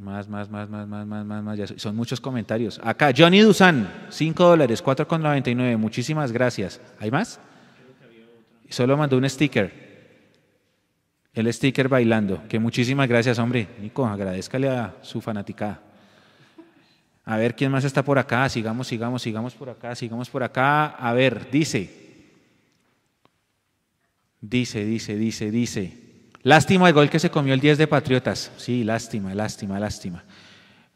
Speaker 2: Más, más, más, más, más, más, más, más. son muchos comentarios. Acá, Johnny Dusan, 5 dólares, 4,99. Muchísimas gracias. ¿Hay más? Solo mandó un sticker. El sticker bailando. Que muchísimas gracias, hombre. Nico, agradezcale a su fanaticada. A ver, ¿quién más está por acá? Sigamos, sigamos, sigamos por acá, sigamos por acá. A ver, dice. Dice, dice, dice, dice. Lástima el gol que se comió el 10 de Patriotas. Sí, lástima, lástima, lástima.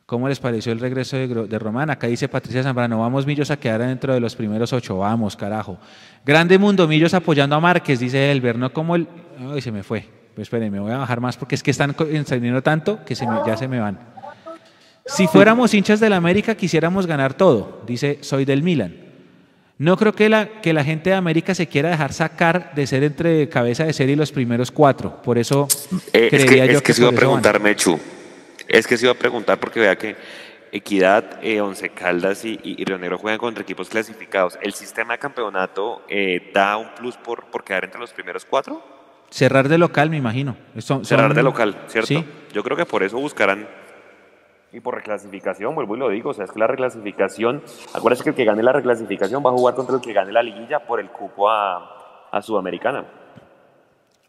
Speaker 2: ¿Cómo les pareció el regreso de, de Román? Acá dice Patricia Zambrano, vamos Millos a quedar dentro de los primeros ocho, vamos, carajo. Grande Mundo Millos apoyando a Márquez, dice Elber, no como el... Ay, se me fue. Pues esperen, me voy a bajar más porque es que están encendiendo tanto que ya se me van. Si fuéramos hinchas del América quisiéramos ganar todo, dice soy del Milan. No creo que la, que la gente de América se quiera dejar sacar de ser entre cabeza de serie y los primeros cuatro. Por eso
Speaker 5: Eh, es
Speaker 2: creería
Speaker 5: que,
Speaker 2: yo
Speaker 5: es que se iba a preguntar, Mechu. Es que se iba a preguntar porque vea que Equidad, eh, Once Caldas y, y- y Río Negro juegan contra equipos clasificados. ¿El sistema de campeonato eh, da un plus por, por quedar entre los primeros cuatro?
Speaker 2: Cerrar de local, me imagino. Son-
Speaker 5: Cerrar
Speaker 2: son-
Speaker 5: de local, ¿cierto?
Speaker 2: Sí.
Speaker 5: Yo creo que por eso buscarán. Y por reclasificación, vuelvo y lo digo, o sea, es que la reclasificación, acuérdense que el que gane la reclasificación va a jugar contra el que gane la liguilla por el cupo a, a Sudamericana.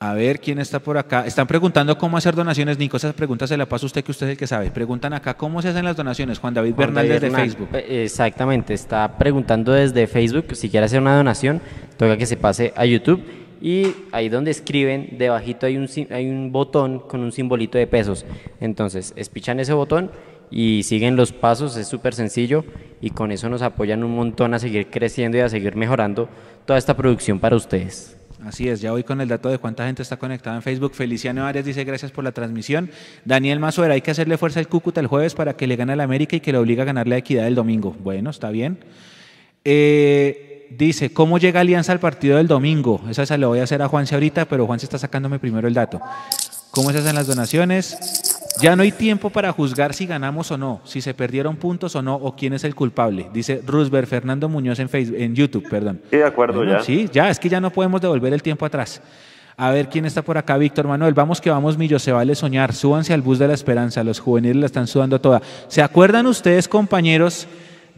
Speaker 2: A ver quién está por acá. Están preguntando cómo hacer donaciones, Nico. Esas preguntas se las pasa usted que usted es el que sabe. Preguntan acá cómo se hacen las donaciones. Juan David
Speaker 7: Juan
Speaker 2: Bernal
Speaker 7: David
Speaker 2: desde
Speaker 7: Hernán,
Speaker 2: Facebook.
Speaker 7: eh, Exactamente, está preguntando desde Facebook si quiere hacer una donación, toca que se pase a YouTube y ahí donde escriben, debajito hay un, hay un botón con un simbolito de pesos. Entonces, espichan ese botón y siguen los pasos, es súper sencillo y con eso nos apoyan un montón a seguir creciendo y a seguir mejorando toda esta producción para ustedes.
Speaker 2: Así es, ya voy con el dato de cuánta gente está conectada en Facebook. Feliciano Arias dice gracias por la transmisión. Daniel Mazuera, hay que hacerle fuerza al Cúcuta el jueves para que le gane al América y que le obliga a ganarle a Equidad el domingo. Bueno, está bien. Eh, dice, ¿cómo llega Alianza al partido del domingo? Esa se la voy a hacer a Juanse ahorita, pero Juanse está sacándome primero el dato. ¿Cómo se hacen las donaciones? Ya no hay tiempo para juzgar si ganamos o no, si se perdieron puntos o no, o quién es el culpable. Dice Roosevelt Fernando Muñoz en, Facebook, en YouTube, perdón.
Speaker 5: Sí, de acuerdo,
Speaker 2: Bueno,
Speaker 5: ya.
Speaker 2: Sí, ya, es que ya no podemos devolver el tiempo atrás. A ver quién está por acá, Víctor Manuel. Vamos que vamos, Millo, se vale soñar. Súbanse al bus de la esperanza. Los juveniles la están sudando toda. ¿Se acuerdan ustedes, compañeros,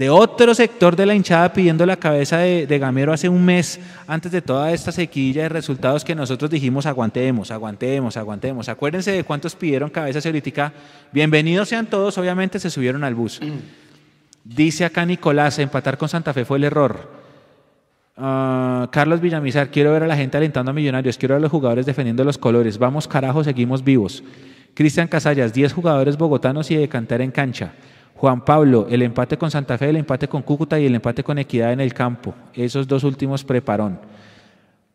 Speaker 2: de otro sector de la hinchada pidiendo la cabeza de, Gamero hace un mes, antes de toda esta sequilla de resultados que nosotros dijimos aguantemos, aguantemos, aguantemos? Acuérdense de cuántos pidieron cabezas ahorita. Bienvenidos sean todos, obviamente se subieron al bus. Dice acá Nicolás, empatar con Santa Fe fue el error. Ah, Carlos Villamizar, quiero ver a la gente alentando a Millonarios, quiero ver a los jugadores defendiendo los colores. Vamos carajo, seguimos vivos. Cristian Casallas, 10 jugadores bogotanos y de cantera en cancha. Juan Pablo, el empate con Santa Fe, el empate con Cúcuta y el empate con Equidad en el campo. Esos dos últimos preparón.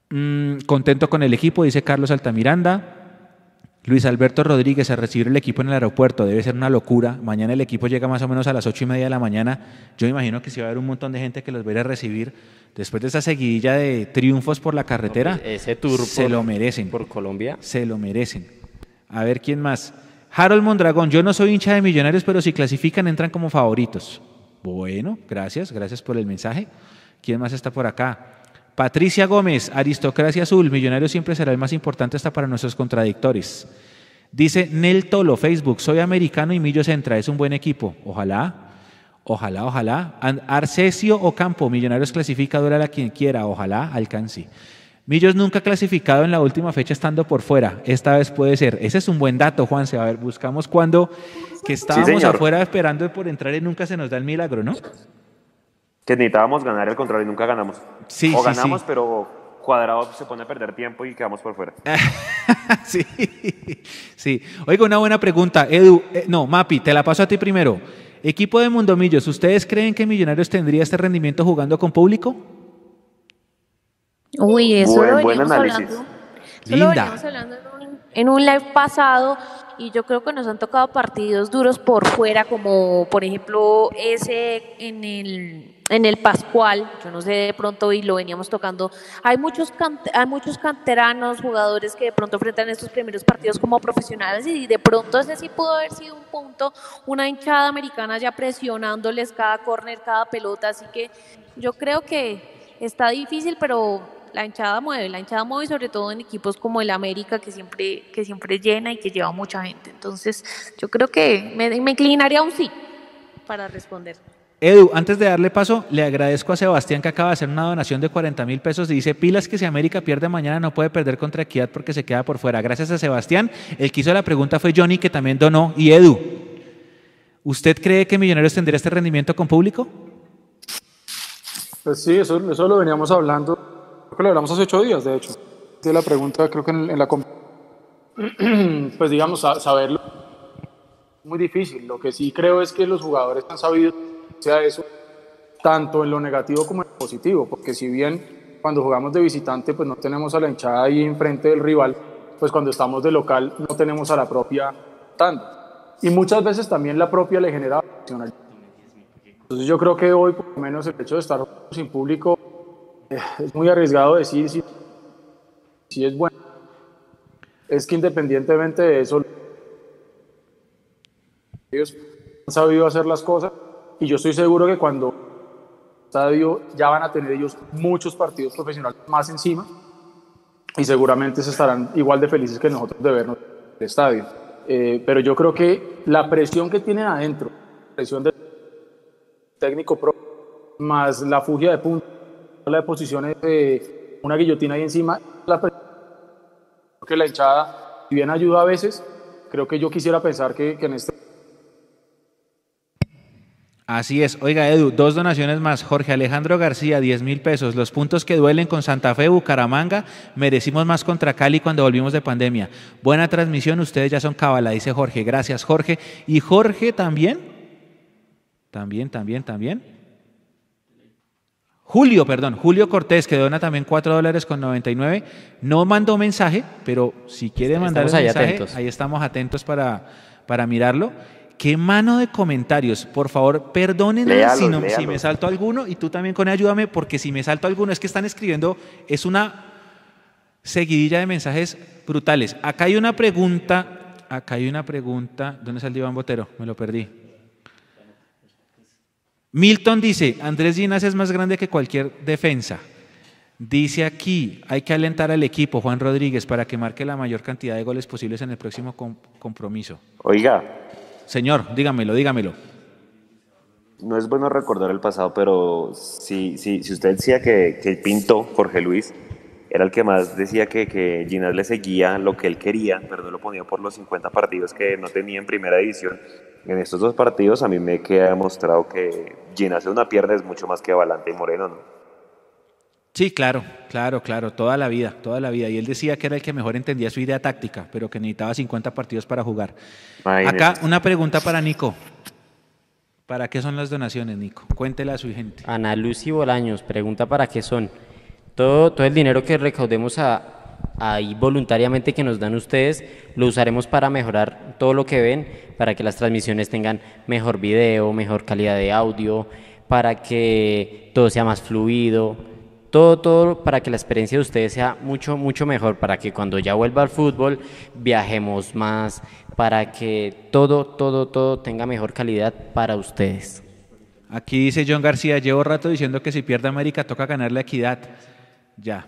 Speaker 2: Mm, contento con el equipo, dice Carlos Altamiranda. Luis Alberto Rodríguez a recibir el equipo en el aeropuerto debe ser una locura. Mañana el equipo llega más o menos a las ocho y media de la mañana. Yo imagino que sí va a haber un montón de gente que los va a ir a recibir después de esa seguidilla de triunfos por la carretera.
Speaker 7: Ese tour
Speaker 2: se
Speaker 7: por-
Speaker 2: lo merecen.
Speaker 7: por Colombia.
Speaker 2: Se lo merecen. A ver quién más. Harold Mondragón, yo no soy hincha de millonarios, pero si clasifican entran como favoritos. Bueno, gracias, gracias por el mensaje. ¿Quién más está por acá? Patricia Gómez, Aristocracia Azul, Millonarios siempre será el más importante hasta para nuestros contradictores. Dice Nel Tolo, Facebook, soy americano y Millos entra, es un buen equipo. Ojalá, ojalá, ojalá. Arcesio Ocampo, Millonarios clasifica, a quien quiera, ojalá alcance. Millos nunca ha clasificado en la última fecha estando por fuera. Esta vez puede ser. Ese es un buen dato, Juanse. A ver, buscamos cuando que estábamos afuera esperando por entrar y nunca se nos da el milagro, ¿no?
Speaker 5: Que necesitábamos ganar el control y nunca ganamos.
Speaker 2: Sí,
Speaker 5: o
Speaker 2: sí,
Speaker 5: ganamos,
Speaker 2: sí.
Speaker 5: pero cuadrado se pone a perder tiempo y quedamos por fuera.
Speaker 2: sí, sí. Oiga, una buena pregunta. Edu, eh, no, Mapi, te la paso a ti primero. Equipo de Mundomillos, ¿ustedes creen que Millonarios tendría este rendimiento jugando con público?
Speaker 3: Uy, eso
Speaker 5: Buen-
Speaker 3: lo
Speaker 5: buen
Speaker 3: veníamos
Speaker 5: análisis.
Speaker 3: hablando. Eso
Speaker 2: Linda.
Speaker 3: lo veníamos hablando en un, en un live pasado y yo creo que nos han tocado partidos duros por fuera, como por ejemplo ese en el, en el Pascual, yo no sé de pronto y lo veníamos tocando. Hay muchos, cante- hay muchos canteranos, jugadores que de pronto enfrentan estos primeros partidos como profesionales y de pronto ese sí pudo haber sido un punto, una hinchada americana ya presionándoles cada córner, cada pelota, así que yo creo que está difícil, pero la hinchada mueve, la hinchada mueve sobre todo en equipos como el América que siempre, que siempre llena y que lleva mucha gente. Entonces, yo creo que me, me inclinaría a un sí para responder.
Speaker 2: Edu, antes de darle paso, le agradezco a Sebastián que acaba de hacer una donación de 40 mil pesos. Dice, pilas que si América pierde mañana no puede perder contra Equidad porque se queda por fuera. Gracias a Sebastián. El que hizo la pregunta fue Johnny, que también donó. Y Edu, ¿usted cree que Millonarios tendría este rendimiento con público?
Speaker 4: Pues sí, eso, eso lo veníamos hablando, creo que lo hablamos hace ocho días, de hecho. De la pregunta, creo que en, en la... Pues digamos, sa- saberlo muy difícil. Lo que sí creo es que los jugadores han sabido sea eso, tanto en lo negativo como en lo positivo, porque si bien cuando jugamos de visitante, pues no tenemos a la hinchada ahí enfrente del rival, pues cuando estamos de local no tenemos a la propia tanda. Y muchas veces también la propia le genera entonces yo creo que hoy, por lo menos, el hecho de estar sin público es muy arriesgado decir si, si es bueno. Es que independientemente de eso, ellos han sabido hacer las cosas y yo estoy seguro que cuando estadio ya van a tener ellos muchos partidos profesionales más encima y seguramente se estarán igual de felices que nosotros de vernos en el estadio. Eh, pero yo creo que la presión que tienen adentro, presión del técnico pro, más la fugia de puntos, la de posiciones de una guillotina ahí encima, la que la hinchada, si bien ayuda a veces, creo que yo quisiera pensar que, que en este
Speaker 2: Así es. Oiga, Edu, dos donaciones más. Jorge Alejandro García, 10 mil pesos. Los puntos que duelen con Santa Fe, Bucaramanga, merecimos más contra Cali cuando volvimos de pandemia. Buena transmisión, ustedes ya son cábala, dice Jorge. Gracias, Jorge. Y Jorge también. También, también, también. Julio, perdón, Julio Cortés, que dona también 4 dólares con 99. No mandó mensaje, pero si quiere mandar
Speaker 7: Estamos
Speaker 2: el
Speaker 7: ahí
Speaker 2: mensaje,
Speaker 7: atentos.
Speaker 2: ahí estamos atentos para, para mirarlo. Qué mano de comentarios. Por favor, perdónenme
Speaker 5: Léalos,
Speaker 2: si, no- si me salto alguno y tú también con ayúdame, porque si me salto alguno es que están escribiendo, es una seguidilla de mensajes brutales. Acá hay una pregunta, acá hay una pregunta, ¿dónde está el Iván Botero? Me lo perdí. Milton dice, Andrés Ginas es más grande que cualquier defensa. Dice aquí, hay que alentar al equipo, Juan Rodríguez, para que marque la mayor cantidad de goles posibles en el próximo com- compromiso.
Speaker 5: Oiga,
Speaker 2: Señor, dígamelo, dígamelo.
Speaker 5: no es bueno recordar el pasado, pero si, si, si usted decía que, que Pinto, Jorge Luis, era el que más decía que, que Ginás le seguía lo que él quería, pero no lo ponía por los 50 partidos que no tenía en primera división. En estos dos partidos a mí me queda demostrado que Ginás es una pierna, es mucho más que Valante y Moreno, ¿no?
Speaker 2: Sí, claro, claro, claro, toda la vida, toda la vida. Y él decía que era el que mejor entendía su idea táctica, pero que necesitaba 50 partidos para jugar. Acá una pregunta para Nico. ¿Para qué son las donaciones, Nico? Cuéntele a su gente.
Speaker 7: Ana Lucy Bolaños pregunta para qué son. Todo, todo el dinero que recaudemos ahí voluntariamente que nos dan ustedes, lo usaremos para mejorar todo lo que ven, para que las transmisiones tengan mejor video, mejor calidad de audio, para que todo sea más fluido, todo, todo para que la experiencia de ustedes sea mucho, mucho mejor, para que cuando ya vuelva al fútbol viajemos más, para que todo, todo, todo tenga mejor calidad para ustedes.
Speaker 2: Aquí dice John García, llevo rato diciendo que si pierde América toca ganarle a Equidad. Ya,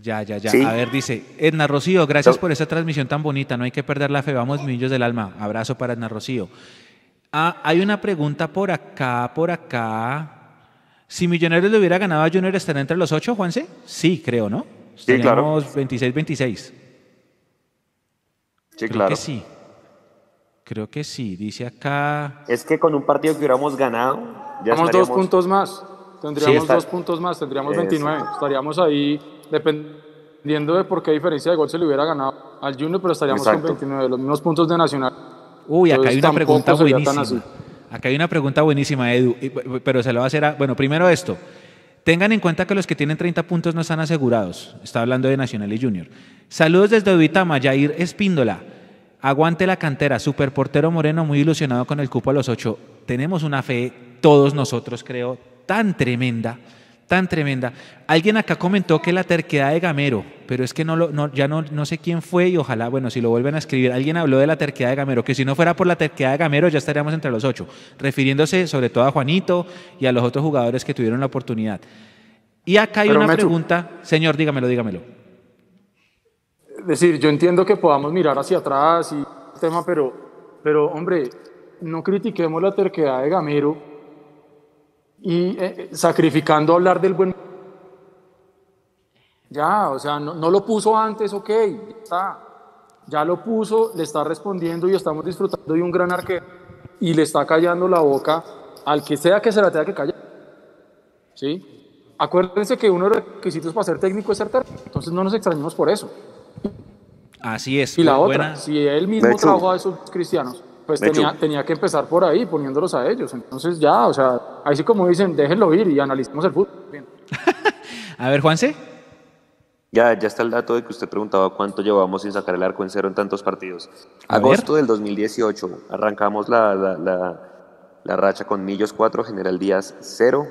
Speaker 2: ya, ya, ya.
Speaker 5: Sí.
Speaker 2: A ver, dice, Edna Rocío, gracias por esta transmisión tan bonita, no hay que perder la fe, vamos millos del alma. Abrazo para Edna Rocío. Ah, hay una pregunta por acá, por acá. Si Millonarios le hubiera ganado a Junior, ¿estaría entre los ocho, Juanse? Sí, creo, ¿no?
Speaker 5: Sí, claro.
Speaker 2: Estaríamos 26-26.
Speaker 5: Sí,
Speaker 2: Creo
Speaker 5: claro.
Speaker 2: que sí. Creo que sí. Dice acá.
Speaker 5: Es que con un partido que hubiéramos ganado, ya
Speaker 4: Tenemos dos puntos más. Tendríamos
Speaker 5: está-
Speaker 4: dos puntos más, tendríamos
Speaker 5: Eso.
Speaker 4: 29. Estaríamos ahí dependiendo de por qué diferencia de gol se le hubiera ganado al Junior, pero estaríamos
Speaker 5: Exacto.
Speaker 4: con 29, los mismos puntos de Nacional.
Speaker 2: Uy, acá hay una pregunta buenísima. Acá hay una pregunta buenísima, Edu, pero se lo va a hacer a... Bueno, primero esto. Tengan en cuenta que los que tienen 30 puntos no están asegurados. Está hablando de Nacional y Junior. Saludos desde Duitama, Jair Espíndola. Aguante la cantera, super portero Moreno, muy ilusionado con el cupo a los ocho. Tenemos una fe, todos nosotros creo, tan tremenda, tan tremenda. Alguien acá comentó que la terquedad de Gamero, pero es que no lo, no, ya no, no sé quién fue y ojalá, bueno, si lo vuelven a escribir, alguien habló de la terquedad de Gamero, que si no fuera por la terquedad de Gamero ya estaríamos entre los ocho, refiriéndose sobre todo a Juanito y a los otros jugadores que tuvieron la oportunidad. Y acá hay
Speaker 4: Pero,
Speaker 2: una pregunta, señor, dígamelo, dígamelo.
Speaker 4: Es decir, yo entiendo que podamos mirar hacia atrás y el tema, pero, pero hombre, no critiquemos la terquedad de Gamero y eh, sacrificando hablar del buen. Ya, o sea, no, no lo puso antes, ok, ya está. Ya lo puso, le está respondiendo y estamos disfrutando de un gran arquero y le está callando la boca al que sea que se la tenga que callar. ¿Sí? Acuérdense que uno de los requisitos para ser técnico es ser técnico, entonces no nos extrañemos por eso.
Speaker 2: Así es.
Speaker 4: Y la
Speaker 2: bu-
Speaker 4: otra,
Speaker 2: buena-
Speaker 4: si él mismo
Speaker 5: Mechu.
Speaker 4: trajo a esos cristianos, pues tenía, tenía que empezar por ahí, poniéndolos a ellos. Entonces ya, o sea, ahí sí como dicen, déjenlo ir y analicemos el fútbol. Bien.
Speaker 2: A ver, Juanse.
Speaker 5: Ya, ya está el dato de que usted preguntaba cuánto llevamos sin sacar el arco en cero en tantos partidos.
Speaker 2: A
Speaker 5: Agosto del 2018, arrancamos la, la, la- la racha con Millos 4, General Díaz 0.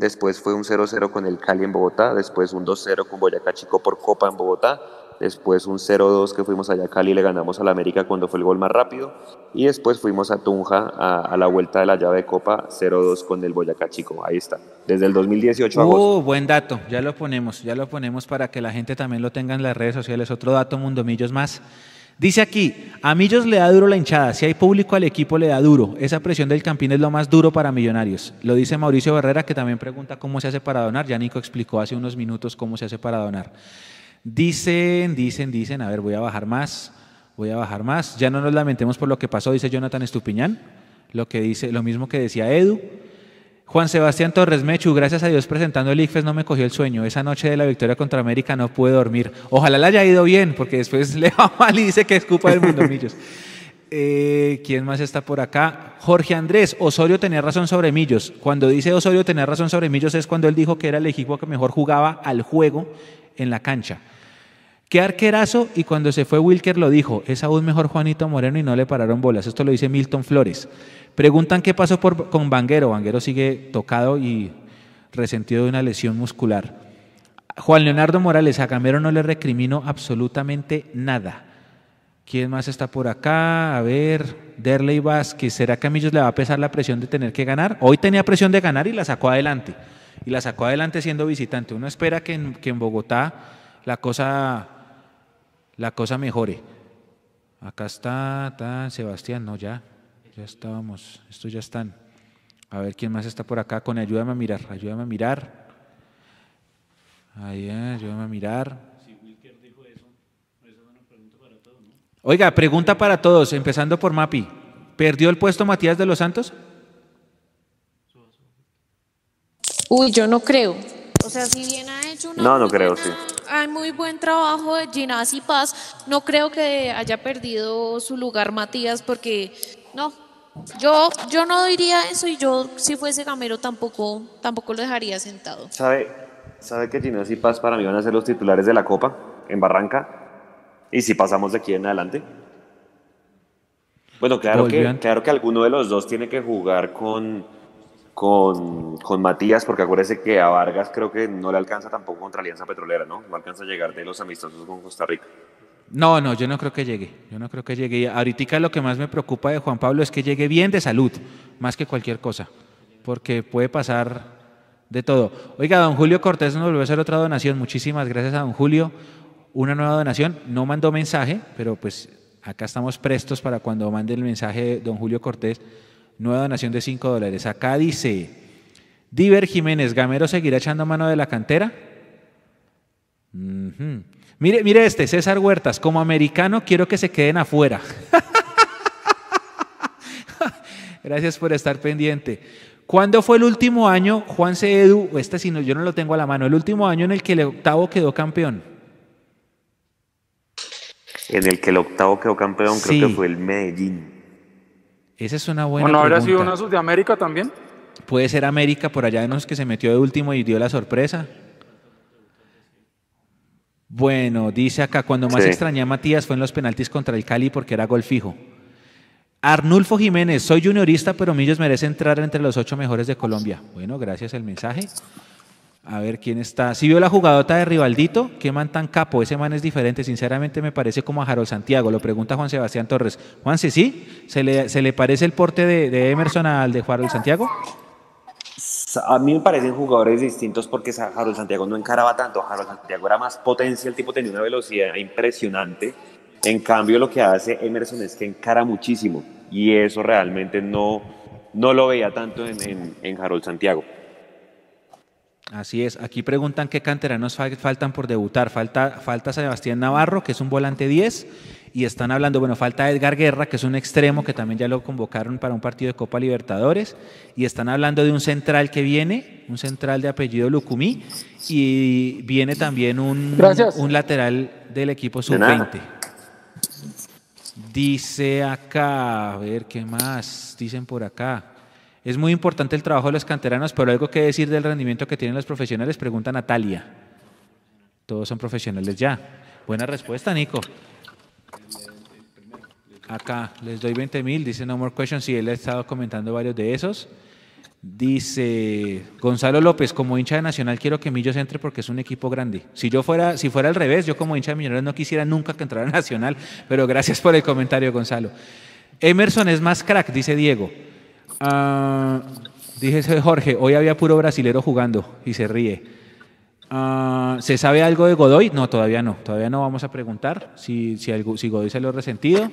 Speaker 5: Después fue un 0-0 con el Cali en Bogotá. Después un 2-0 con Boyacá Chico por Copa en Bogotá. Después un 0-2 que fuimos allá a Cali y le ganamos al América cuando fue el gol más rápido. Y después fuimos a Tunja a, a la vuelta de la llave de Copa 0-2 con el Boyacá Chico. Ahí está. Desde el 2018 a agosto.
Speaker 2: Uh, buen dato, ya lo ponemos, ya lo ponemos para que la gente también lo tenga en las redes sociales. Otro dato, Mundo Millos más. Dice aquí, a Millos le da duro la hinchada, si hay público al equipo le da duro. Esa presión del Campín es lo más duro para Millonarios. Lo dice Mauricio Herrera, que también pregunta cómo se hace para donar. Ya Nico explicó hace unos minutos cómo se hace para donar. Dicen, dicen, dicen, a ver, voy a bajar más, voy a bajar más. Ya no nos lamentemos por lo que pasó, dice Jonathan Estupiñán. Lo que dice, lo mismo que decía Edu. Juan Sebastián Torres Mechu, gracias a Dios presentando el ICFES no me cogió el sueño. Esa noche de la victoria contra América no pude dormir. Ojalá le haya ido bien, porque después le va mal y dice que es culpa del mundo Millos. Eh, ¿Quién más está por acá? Jorge Andrés, Osorio tenía razón sobre Millos. Cuando dice Osorio tenía razón sobre Millos es cuando él dijo que era el equipo que mejor jugaba al juego en la cancha. Qué arquerazo y cuando se fue Wilker lo dijo, es aún mejor Juanito Moreno y no le pararon bolas. Esto lo dice Milton Flores. Preguntan qué pasó con Vanguero. Vanguero sigue tocado y resentido de una lesión muscular. Juan Leonardo Morales, a Gamero no le recrimino absolutamente nada. ¿Quién más está por acá? A ver, Derley Vázquez. ¿Será que a Millos le va a pesar la presión de tener que ganar? Hoy tenía presión de ganar y la sacó adelante. Y la sacó adelante siendo visitante. Uno espera que que en Bogotá la cosa, la cosa mejore. Acá está, está Sebastián, no, ya, ya estábamos, estos ya están. A ver quién más está por acá con ayúdame a mirar, ayúdame a mirar. Ahí, eh, ayúdame a mirar. Oiga, pregunta para todos, empezando por Mapi. ¿Perdió el puesto Matías de los Santos?
Speaker 3: Uy, yo no creo. O sea, si bien ha hecho una
Speaker 5: No, no
Speaker 3: muy
Speaker 5: creo,
Speaker 3: buena-
Speaker 5: sí.
Speaker 3: Hay muy buen trabajo de Ginás y Paz. No creo que haya perdido su lugar Matías porque no. Yo, yo no diría eso y yo si fuese Gamero tampoco, tampoco lo dejaría sentado.
Speaker 5: ¿Sabe, sabe que Ginás y Paz para mí van a ser los titulares de la Copa en Barranca? ¿Y si pasamos de aquí en adelante? Bueno, claro que, claro que alguno de los dos tiene que jugar con, con, con Matías, porque acuérdese que a Vargas creo que no le alcanza tampoco contra Alianza Petrolera, ¿no? No alcanza a llegar de los amistosos con Costa Rica.
Speaker 2: No, no, yo no creo que llegue. Yo no creo que llegue. Ahorita lo que más me preocupa de Juan Pablo es que llegue bien de salud, más que cualquier cosa, porque puede pasar de todo. Oiga, don Julio Cortés nos volvió a hacer otra donación. Muchísimas gracias a don Julio. Una nueva donación. No mandó mensaje, pero pues acá estamos prestos para cuando mande el mensaje don Julio Cortés. Nueva donación de 5 dólares. Acá dice, Diver Jiménez, ¿Gamero seguirá echando mano de la cantera? Mire, mire este, César Huertas, como americano quiero que se queden afuera. Gracias por estar pendiente. ¿Cuándo fue el último año, Juan C. Edu, este sí no, yo no lo tengo a la mano, el último año en el que el octavo quedó campeón?
Speaker 5: En el que el octavo quedó campeón
Speaker 2: Sí.
Speaker 5: creo que fue el Medellín.
Speaker 2: Esa es una buena
Speaker 4: ¿O no habría sido
Speaker 2: pregunta.
Speaker 4: una Sudamérica también?
Speaker 2: Puede ser América por allá de los que se metió de último y dio la sorpresa. Bueno, dice acá, cuando más
Speaker 5: Sí.
Speaker 2: extrañé a Matías fue en los penaltis contra el Cali porque era gol fijo. Arnulfo Jiménez, soy juniorista, pero Millos merece entrar entre los ocho mejores de Colombia. Bueno, gracias el mensaje. A ver quién está. Si vio la jugadota de Rivaldito, qué man tan capo, ese man es diferente. Sinceramente me parece como a Harold Santiago. Lo pregunta Juan Sebastián Torres. Juan, sí, sí, ¿se le, se le parece el porte de, Emerson al de Harold Santiago?
Speaker 5: A mí me parecen jugadores distintos porque Harold Santiago no encaraba tanto. Harold Santiago era más potencia, el tipo tenía una velocidad impresionante. En cambio, lo que hace Emerson es que encara muchísimo y eso realmente no, no lo veía tanto en, en, en Harold Santiago.
Speaker 2: Así es. Aquí preguntan qué canteranos fal- faltan por debutar. Falta, falta Sebastián Navarro, que es un volante 10. Y están hablando, bueno, falta Edgar Guerra, que es un extremo que también ya lo convocaron para un partido de Copa Libertadores. Y están hablando de un central que viene, un central de apellido Lucumí. Y viene también un,
Speaker 4: Gracias.
Speaker 2: un lateral del equipo
Speaker 5: De nada.
Speaker 2: sub-20. Dice acá, a ver qué más dicen por acá. Es muy importante el trabajo de los canteranos, pero algo que decir del rendimiento que tienen los profesionales, pregunta Natalia. Todos son profesionales ya. Buena respuesta, Nico. Acá les doy 20 mil, dice No More Questions, sí, él ha estado comentando varios de esos. Dice Gonzalo López, como hincha de Nacional quiero que Millos entre porque es un equipo grande. Si yo fuera, si fuera al revés, yo como hincha de Millonarios no quisiera nunca que entrara Nacional, pero gracias por el comentario, Gonzalo. Emerson es más crack, dice Diego. Ah, dice Jorge, hoy había puro brasilero jugando y se ríe. Ah, ¿Se sabe algo de Godoy? No, todavía no. Todavía no vamos a preguntar si, si, algo- si Godoy se lo ha resentido.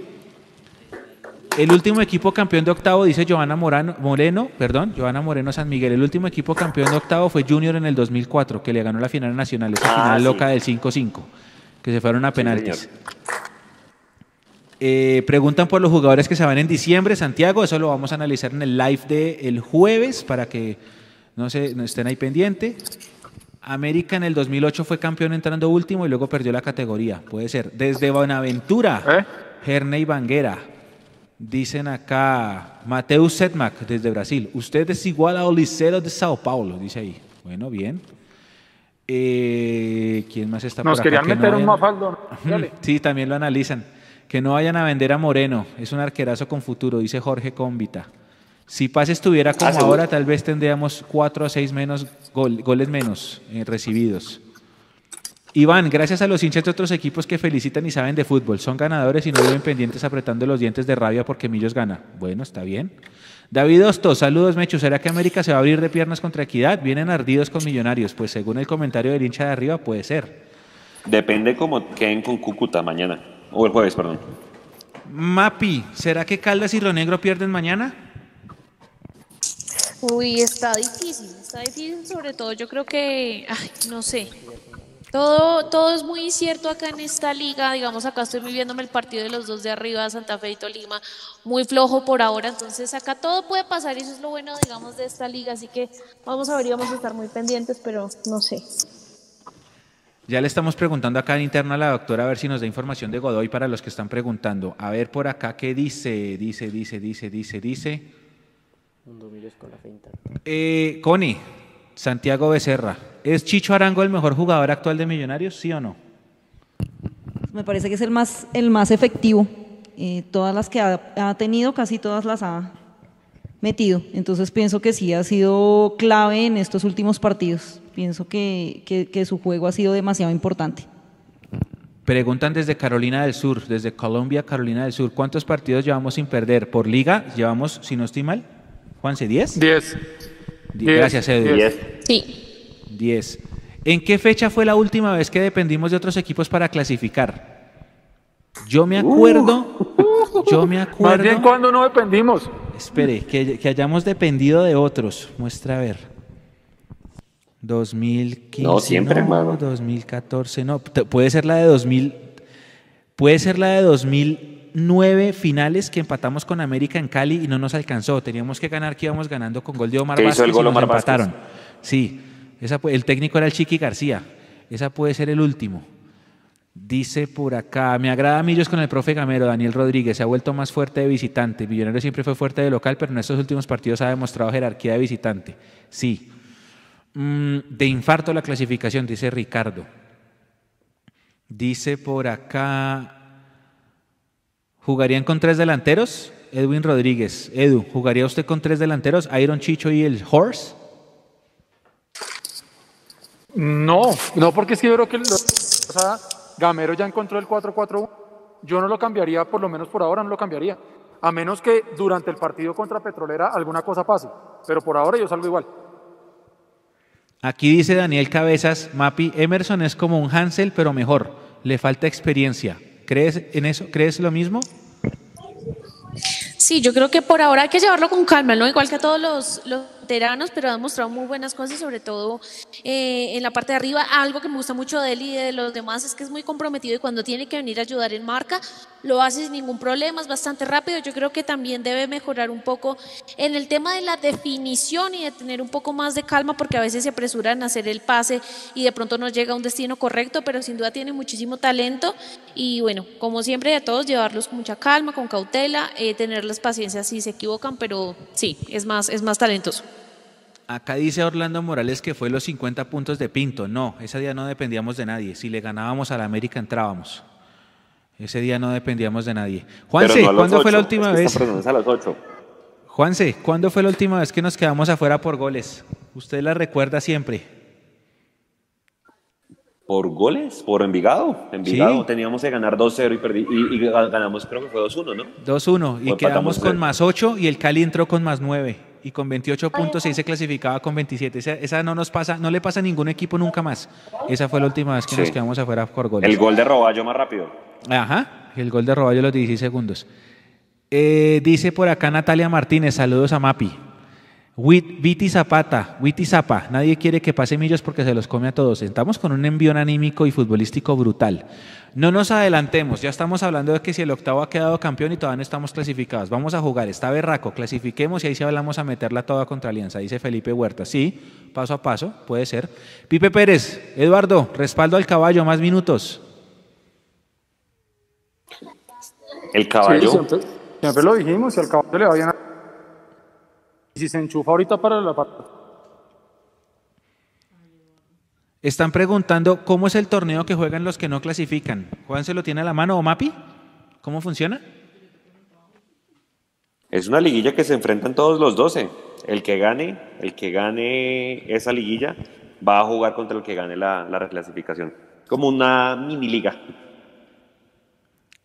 Speaker 2: El último equipo campeón de octavo, dice Giovanna Morano, Moreno, perdón, Giovanna Moreno San Miguel. El último equipo campeón de octavo fue Junior en el 2004, que le ganó la final nacional, esa
Speaker 5: Ah,
Speaker 2: final
Speaker 5: sí.
Speaker 2: loca del 5-5, que se fueron a penaltis. Eh, preguntan por los jugadores que se van en diciembre, Santiago, eso lo vamos a analizar en el live del jueves para que no, se, no estén ahí pendiente. América en el 2008 fue campeón entrando último y luego perdió la categoría. Puede ser. Desde Buenaventura,
Speaker 4: ¿Eh?
Speaker 2: Herney Banguera. Dicen acá, Mateus Setmac desde Brasil. Usted es igual a Olicero de Sao Paulo, dice ahí. Bueno, bien. Eh, ¿Quién más está
Speaker 4: Nos
Speaker 2: por acá?
Speaker 4: querían
Speaker 2: Que no
Speaker 4: meter un mafaldo. Dale.
Speaker 2: Sí, también lo analizan. Que no vayan a vender a Moreno. Es un arquerazo con futuro, dice Jorge Cómbita. Si Paz estuviera como
Speaker 5: Ah,
Speaker 2: ahora, tal vez tendríamos cuatro o seis menos gol- goles menos eh, recibidos. Iván, gracias a los hinchas de otros equipos que felicitan y saben de fútbol. Son ganadores y no viven pendientes apretando los dientes de rabia porque Millos gana. Bueno, está bien. David Osto, saludos Mechu. ¿Será que América se va a abrir de piernas contra Equidad? Vienen ardidos con Millonarios. Pues según el comentario del hincha de arriba, puede ser.
Speaker 5: Depende cómo queden con Cúcuta mañana. O el jueves, perdón.
Speaker 2: Mapi, ¿será que Caldas y Ronegro pierden mañana?
Speaker 3: Uy, está difícil, está difícil sobre todo. Yo creo que, ay, no sé. Todo, todo es muy incierto acá en esta liga. Digamos, acá estoy viviéndome el partido de los dos de arriba, Santa Fe y Tolima, muy flojo por ahora. Entonces, acá todo puede pasar y eso es lo bueno, digamos, de esta liga. Así que vamos a ver y vamos a estar muy pendientes, pero no sé.
Speaker 2: Ya le estamos preguntando acá en interno a la doctora a ver si nos da información de Godoy para los que están preguntando. A ver por acá qué dice, dice, dice, dice, dice, dice. Eh, Connie, Santiago Becerra, ¿es Chicho Arango el mejor jugador actual de Millonarios, sí o no?
Speaker 6: Me parece que es el más, el más efectivo. Eh, todas las que ha, ha tenido, casi todas las ha metido. Entonces pienso que sí ha sido clave en estos últimos partidos. Pienso que, que- que su juego ha sido demasiado importante.
Speaker 2: Preguntan desde Carolina del Sur, desde Colombia, Carolina del Sur, ¿cuántos partidos llevamos sin perder? Por liga llevamos, si no estoy mal, Juanse, ¿10?
Speaker 4: 10.
Speaker 2: Di- Gracias, Edu.
Speaker 5: Diez.
Speaker 3: Sí.
Speaker 2: 10. ¿En qué fecha fue la última vez que dependimos de otros equipos para clasificar? Yo me acuerdo, yo me
Speaker 4: Más
Speaker 2: acuerdo.
Speaker 4: bien cuando no dependimos.
Speaker 2: Espere, que, que hayamos dependido de otros. Muestra a ver. 2015.
Speaker 5: No, siempre, hermano.
Speaker 2: 2014, no. Puede ser la de 2000. Puede ser la de 2009 finales que empatamos con América en Cali y no nos alcanzó. Teníamos que ganar, que íbamos ganando con gol de Omar
Speaker 5: Que hizo
Speaker 2: Vázquez
Speaker 5: el
Speaker 2: y
Speaker 5: gol
Speaker 2: nos
Speaker 5: Omar Vázquez.
Speaker 2: empataron. Sí, esa, pu- el técnico era el Chiqui García. Esa puede ser el último. Dice por acá, me agrada Millos con el profe Gamero, Daniel Rodríguez, se ha vuelto más fuerte de visitante. Millonario siempre fue fuerte de local, pero en estos últimos partidos ha demostrado jerarquía de visitante. Sí. Mm, de infarto la clasificación, dice Ricardo. Dice por acá, ¿jugarían con tres delanteros? Edwin Rodríguez. Edu, ¿jugaría usted con tres delanteros? Iron Chicho y el Horse.
Speaker 4: No, no, porque es que yo creo que Gamero ya encontró el 4-4-1. Yo no lo cambiaría, por lo menos por ahora no lo cambiaría. A menos que durante el partido contra Petrolera alguna cosa pase. Pero por ahora yo salgo igual.
Speaker 2: Aquí dice Daniel Cabezas, Mapi, Emerson es como un Hansel, pero mejor. Le falta experiencia. ¿Crees en eso? ¿Crees lo mismo?
Speaker 3: Sí, yo creo que por ahora hay que llevarlo con calma, ¿no? Igual que a todos los, los veteranos, pero ha demostrado muy buenas cosas, sobre todo eh, en la parte de arriba. Algo que me gusta mucho de él y de los demás es que es muy comprometido y cuando tiene que venir a ayudar en marca, lo hace sin ningún problema, es bastante rápido. Yo creo que también debe mejorar un poco en el tema de la definición y de tener un poco más de calma, porque a veces se apresuran a hacer el pase y de pronto no llega a un destino correcto, pero sin duda tiene muchísimo talento. Y bueno, como siempre, a todos llevarlos con mucha calma, con cautela, eh, tenerles paciencia si se equivocan, pero sí, es más, es más talentoso.
Speaker 2: Acá dice Orlando Morales que fue los 50 puntos de Pinto. No, ese día no dependíamos de nadie. Si le ganábamos a la América entrábamos. Ese día no dependíamos de nadie. Juanse,
Speaker 5: no
Speaker 2: ¿cuándo fue la última
Speaker 5: es que
Speaker 2: vez?
Speaker 5: a las 8.
Speaker 2: Juanse, ¿cuándo fue la última vez que nos quedamos afuera por goles? Usted la recuerda siempre.
Speaker 5: ¿Por goles? ¿Por Envigado? Envigado
Speaker 2: Sí.
Speaker 5: teníamos que ganar 2-0 y, perdí, y, y ganamos, creo que fue 2-1, ¿no?
Speaker 2: 2-1 y quedamos con más 8 y el Cali entró con más 9 y con 28 puntos y se clasificaba con 27. Esa, esa no nos pasa, no le pasa a ningún equipo nunca más. Esa fue la última vez que
Speaker 5: Sí.
Speaker 2: nos quedamos afuera por goles.
Speaker 5: El gol de Roballo más rápido.
Speaker 2: Ajá, el gol de Roballo a los 16 segundos. Eh, dice por acá Natalia Martínez, saludos a Mapi. Viti Zapata, Witi Zapa, nadie quiere que pase Millos porque se los come a todos. Estamos con un envión anímico y futbolístico brutal. No nos adelantemos, ya estamos hablando de que si el octavo ha quedado campeón y todavía no estamos clasificados. Vamos a jugar, está berraco, clasifiquemos y ahí sí hablamos a meterla toda contra Alianza, dice Felipe Huerta. Sí, paso a paso, puede ser. Pipe Pérez, Eduardo, respaldo al caballo, más minutos.
Speaker 5: El
Speaker 4: Sí,
Speaker 5: caballo.
Speaker 4: siempre, siempre lo dijimos, si al caballo le va bien a... Y si se enchufa ahorita para la parte...
Speaker 2: Están preguntando cómo es el torneo que juegan los que no clasifican. Juan se lo tiene a la mano o Mapi. ¿Cómo funciona?
Speaker 5: Es una liguilla que se enfrentan todos los 12. El que gane, el que gane esa liguilla va a jugar contra el que gane la, la reclasificación. como una mini liga.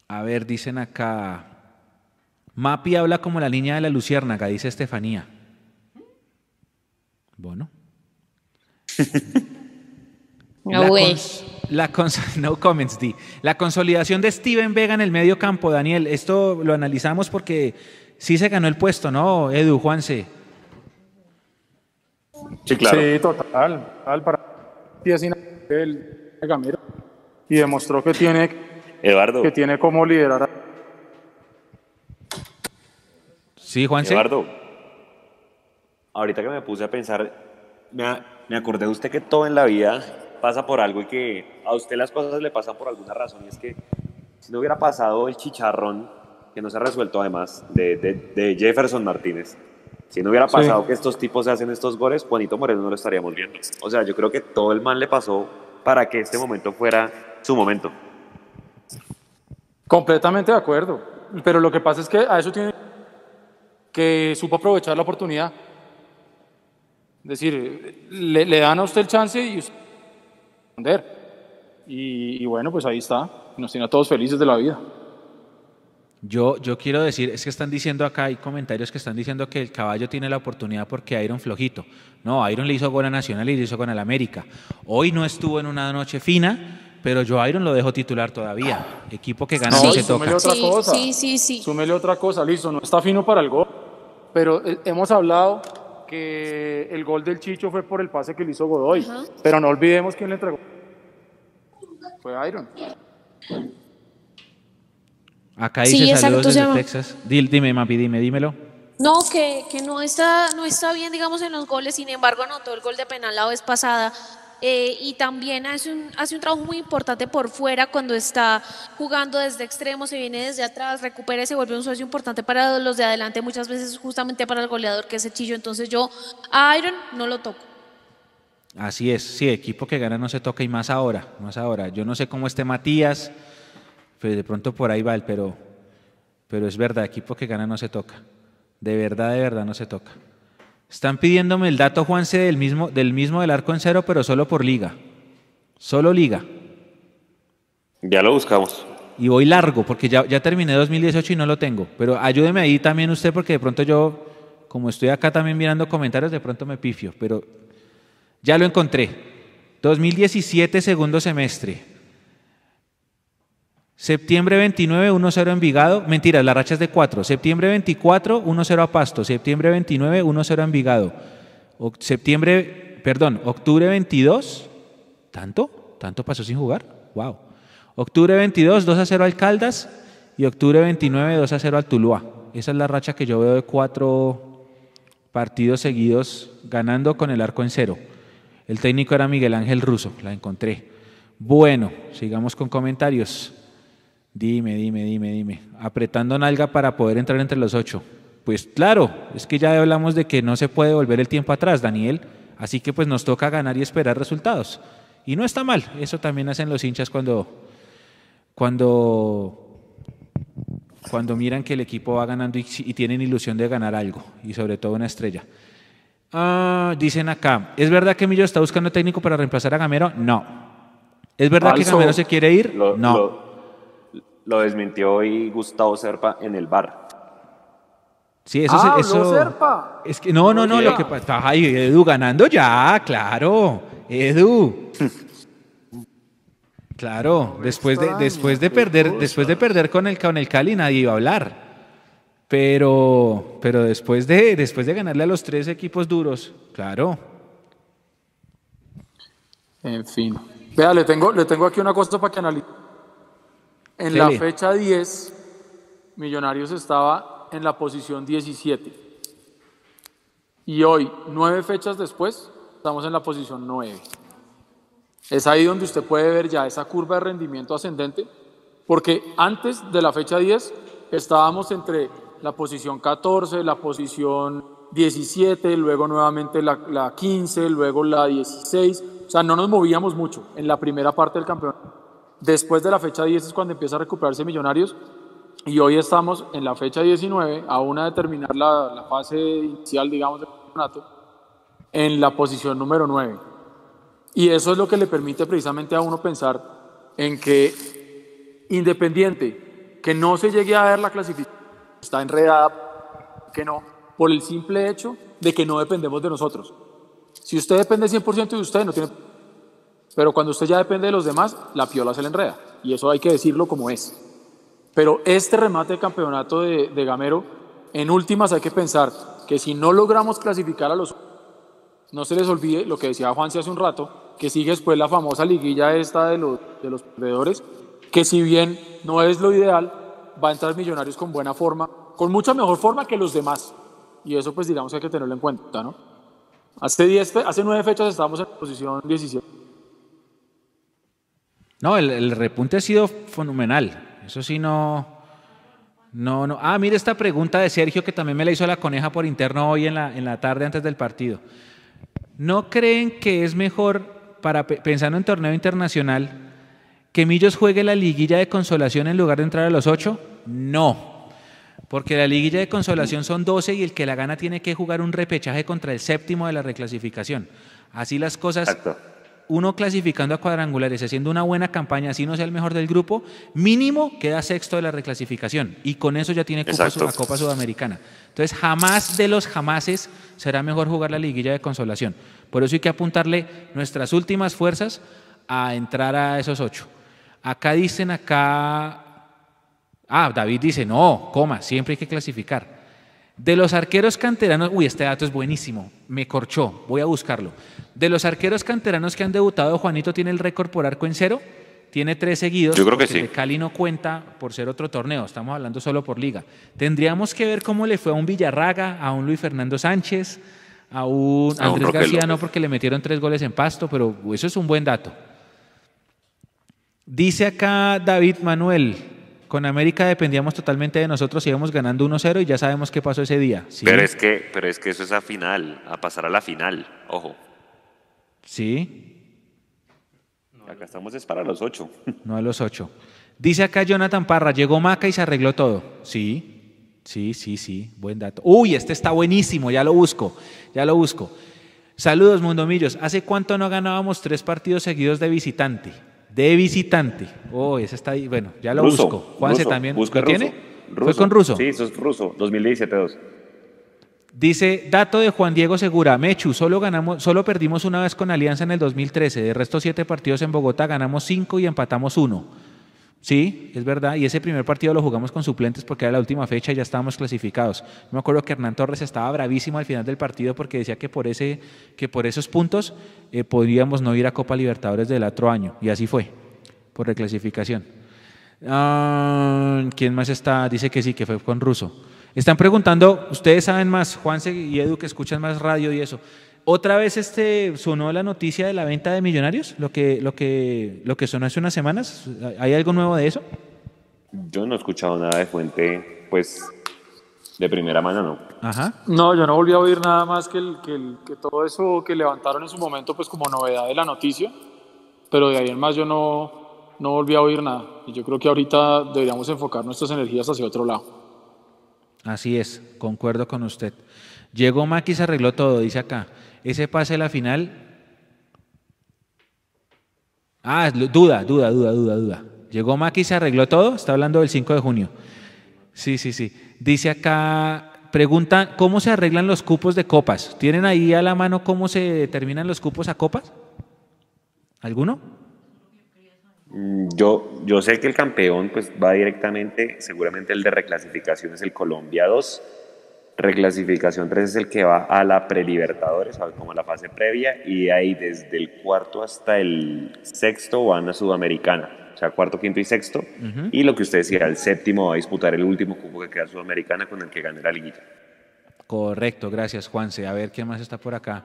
Speaker 2: A ver, dicen acá. Mapi habla como la niña de la luciérnaga, dice Estefanía. Bueno.
Speaker 11: No
Speaker 2: La
Speaker 11: way.
Speaker 2: cons- la cons- no comments, Di. La consolidación de Steven Vega en el medio campo, Daniel. Esto lo analizamos porque sí se ganó el puesto, ¿no? Edu, Juanse.
Speaker 5: Sí, claro.
Speaker 4: Sí, total. total para el Gamero. Y demostró que tiene,
Speaker 5: Eduardo,
Speaker 4: que tiene cómo liderar. a-
Speaker 2: Sí, Juanse.
Speaker 5: Eduardo, ahorita que me puse a pensar, me, me acordé de usted que todo en la vida pasa por algo y que a usted las cosas le pasan por alguna razón. Y es que si no hubiera pasado el chicharrón, que no se ha resuelto además, de, de- de Jefferson Martínez, si no hubiera
Speaker 4: Sí.
Speaker 5: pasado que estos tipos se hacen estos goles, Juanito Moreno no lo estaríamos viendo. O sea, yo creo que todo el mal le pasó para que este momento fuera su momento.
Speaker 4: Completamente de acuerdo. Pero lo que pasa es que a eso tiene que supo aprovechar la oportunidad. Es decir, le, le dan a usted el chance y usted responder. Y, y bueno, pues ahí está. Nos tiene a todos felices de la vida.
Speaker 2: Yo, yo quiero decir, es que están diciendo acá, hay comentarios que están diciendo que el caballo tiene la oportunidad porque Iron flojito. No, Iron le hizo gol a Nacional y le hizo gol al América. Hoy no estuvo en una noche fina, pero yo a Iron lo dejo titular todavía. Equipo que gana
Speaker 4: No,
Speaker 2: no se
Speaker 4: súmele
Speaker 2: toca.
Speaker 4: otra
Speaker 11: Sí,
Speaker 4: cosa.
Speaker 11: sí, sí, sí.
Speaker 4: Súmele otra cosa, listo, no está fino para el gol. Pero eh, hemos hablado que el gol del Chicho fue por el pase que le hizo Godoy.
Speaker 11: Ajá.
Speaker 4: Pero no olvidemos quién le entregó. Fue Iron.
Speaker 2: Acá
Speaker 11: Sí,
Speaker 2: dice
Speaker 11: exacto,
Speaker 2: saludos desde
Speaker 11: llama.
Speaker 2: Texas. Dil- Dime, Mapi, dime, dímelo.
Speaker 3: No, que, que no, está, no está bien, digamos, en los goles, sin embargo, anotó el gol de penal la vez pasada. Eh, y también hace un, hace un trabajo muy importante por fuera cuando está jugando desde extremo, se viene desde atrás, recupera y se vuelve un socio importante para los de adelante, muchas veces justamente para el goleador que es el Chillo. Entonces yo a Iron no lo toco.
Speaker 2: Así es, sí, equipo que gana no se toca y más ahora, más ahora. Yo no sé cómo esté Matías, pues de pronto por ahí va él, pero, pero es verdad, equipo que gana no se toca. De verdad, de verdad no se toca. Están pidiéndome el dato, Juanse, del mismo, del mismo del arco en cero, pero solo por liga. Solo liga.
Speaker 5: Ya lo buscamos.
Speaker 2: Y voy largo, porque ya, ya terminé 2018 y no lo tengo. Pero ayúdeme ahí también usted, porque de pronto yo, como estoy acá también mirando comentarios, de pronto me pifio. Pero ya lo encontré. 2017, segundo semestre. Septiembre 29, 1-0 Envigado. Mentiras, la racha es de 4. Septiembre 24, 1-0 a Pasto. Septiembre 29, 1-0 a Envigado. Oc- septiembre, perdón, octubre 22. ¿Tanto? ¿Tanto pasó sin jugar? Wow. Octubre 22, 2 a 0 al Caldas. Y octubre 29, 2 a 0 al Tuluá. Esa es la racha que yo veo de cuatro partidos seguidos ganando con el arco en cero. El técnico era Miguel Ángel Russo, la encontré. Bueno, sigamos con comentarios. Dime, dime, dime, dime. Apretando nalga para poder entrar entre los ocho. Pues claro, es que ya hablamos de que no se puede volver el tiempo atrás, Daniel. Así que pues nos toca ganar y esperar resultados. Y no está mal, eso también hacen los hinchas cuando, cuando, cuando miran que el equipo va ganando y, y tienen ilusión de ganar algo, y sobre todo una estrella. Ah, dicen acá, ¿es verdad que Millo está buscando técnico para reemplazar a Gamero? No. ¿Es verdad que. Gamero se quiere ir?
Speaker 5: Lo,
Speaker 2: no.
Speaker 5: lo- lo desmintió hoy Gustavo Serpa en el bar.
Speaker 2: Sí, eso,
Speaker 4: Ah,
Speaker 2: se-
Speaker 4: habló
Speaker 2: eso
Speaker 4: Serpa.
Speaker 2: es que no, no, no, lo que pasa, ay, Edu ganando ya, claro, Edu. Claro, después de después de perder, después de perder con el con el Cali nadie iba a hablar. Pero pero después de después de ganarle a los tres equipos duros, claro.
Speaker 4: En fin. Vea, le tengo, le tengo aquí una cosa para que analice. En la fecha 10, Millonarios estaba en la posición 17. Y hoy, nueve fechas después, estamos en la posición 9. Es ahí donde usted puede ver ya esa curva de rendimiento ascendente, porque antes de la fecha 10 estábamos entre la posición 14, la posición 17, luego nuevamente la, la 15, luego la 16. O sea, no nos movíamos mucho en la primera parte del campeonato. Después de la fecha 10 es cuando empieza a recuperarse Millonarios y hoy estamos en la fecha 19, a una de terminar la, fase inicial, digamos, del campeonato, en la posición número 9. Y eso es lo que le permite precisamente a uno pensar en que Independiente, que no se llegue a ver la clasificación, está enredada, que no, por el simple hecho de que no dependemos de nosotros. Si usted depende 100% de usted, no tiene... Pero cuando usted ya depende de los demás, la piola se le enreda. Y eso hay que decirlo como es. Pero este remate de campeonato de, de Gamero, en últimas hay que pensar que si no logramos clasificar a los... No se les olvide lo que decía Juanse hace un rato, que sigue después la famosa liguilla esta de los, de los perdedores, que si bien no es lo ideal, va a entrar Millonarios con buena forma, con mucha mejor forma que los demás. Y eso pues digamos que hay que tenerlo en cuenta, ¿no? Hace, diez, fe- hace nueve fechas estábamos en posición 17.
Speaker 2: No, el, repunte ha sido fenomenal. Eso sí, no, no, no. Ah, mire esta pregunta de Sergio que también me la hizo la coneja por interno hoy en la, en la tarde antes del partido. ¿No creen que es mejor, para pe- pensando en torneo internacional, que Millos juegue la liguilla de consolación en lugar de entrar a los ocho? No. Porque la liguilla de consolación son 12 y el que la gana tiene que jugar un repechaje contra el séptimo de la reclasificación. Así las cosas uno clasificando a cuadrangulares, haciendo una buena campaña, así no sea el mejor del grupo, mínimo queda sexto de la reclasificación y con eso ya tiene cupo
Speaker 5: Exacto.
Speaker 2: a la Copa Sudamericana. Entonces, jamás de los jamases será mejor jugar la liguilla de consolación. Por eso hay que apuntarle nuestras últimas fuerzas a entrar a esos ocho. Acá dicen, acá... Ah, David dice, no, coma, siempre hay que clasificar. De los arqueros canteranos, uy, este dato es buenísimo, me corchó, voy a buscarlo. De los arqueros canteranos que han debutado, Juanito tiene el récord por arco en cero, tiene tres seguidos.
Speaker 5: Yo creo que sí.
Speaker 2: Cali no cuenta por ser otro torneo, estamos hablando solo por liga. Tendríamos que ver cómo le fue a un Villarraga, a un Luis Fernando Sánchez, a un
Speaker 5: A
Speaker 2: Andrés García, no porque le metieron tres goles en pasto, pero eso es un buen dato. Dice acá David Manuel, con América dependíamos totalmente de nosotros, íbamos ganando 1-0 y ya sabemos qué pasó ese día. Sí,
Speaker 5: Pero, es que, pero es que eso es a final, a pasar a la final. Ojo,
Speaker 2: sí,
Speaker 5: acá estamos es para los ocho.
Speaker 2: no a los 8. Dice acá Jonathan Parra, llegó Maca y se arregló todo. Sí, sí, sí, sí, buen dato. Uy, este está buenísimo, ya lo busco, ya lo busco. Saludos, Mundomillos. ¿Hace cuánto no ganábamos tres partidos seguidos de visitante? De visitante. Oh, ese está ahí. Bueno, ya lo
Speaker 5: Ruso,
Speaker 2: busco. Juanse
Speaker 5: ruso,
Speaker 2: también.
Speaker 5: busca
Speaker 2: ¿Lo
Speaker 5: ruso.
Speaker 2: tiene? ¿Fue con ruso?
Speaker 5: Sí, eso es ruso, 2017-2.
Speaker 2: Dice, dato de Juan Diego Segura, Mechu, solo, ganamos, solo perdimos una vez con Alianza en el 2013, de resto siete partidos en Bogotá ganamos cinco y empatamos uno. Sí, es verdad, y ese primer partido lo jugamos con suplentes porque era la última fecha y ya estábamos clasificados. Yo me acuerdo que Hernán Torres estaba bravísimo al final del partido porque decía que por, ese, que por esos puntos eh, podríamos no ir a Copa Libertadores del otro año, y así fue, por reclasificación. Ah, ¿Quién más está? Dice que sí, que fue con Russo. Están preguntando, ustedes saben más, Juanse y Edu, que escuchan más radio y eso. ¿Otra vez este sonó la noticia de la venta de millonarios? Lo que, lo que, lo que sonó hace unas semanas. ¿Hay algo nuevo de eso?
Speaker 5: Yo no he escuchado nada de fuente, pues, de primera mano, no.
Speaker 2: Ajá.
Speaker 4: No, yo no volví a oír nada más que, el- que, el- que todo eso que levantaron en su momento, pues como novedad de la noticia, pero de ahí en más yo no, no volví a oír nada. Y yo creo que ahorita deberíamos enfocar nuestras energías hacia otro lado.
Speaker 2: Así es, concuerdo con usted. Llegó Maki y se arregló todo, dice acá. Ese pase a la final. Ah, duda, duda, duda, duda, duda. Llegó Maki se arregló todo. Está hablando del 5 de junio. Sí, sí, sí. Dice acá, pregunta, ¿cómo se arreglan los cupos de copas? ¿Tienen ahí a la mano cómo se determinan los cupos a copas? ¿Alguno?
Speaker 5: Yo, yo sé que el campeón pues va directamente, seguramente el de reclasificación es el Colombia 2, reclasificación 3 es el que va a la prelibertadores, como la fase previa, y de ahí desde el cuarto hasta el sexto van a Sudamericana, o sea, cuarto, quinto y sexto, y lo que usted decía, el séptimo va a disputar el último cupo que queda Sudamericana con el que gane la liguilla.
Speaker 2: Correcto, gracias Juanse. A ver, ¿quién más está por acá?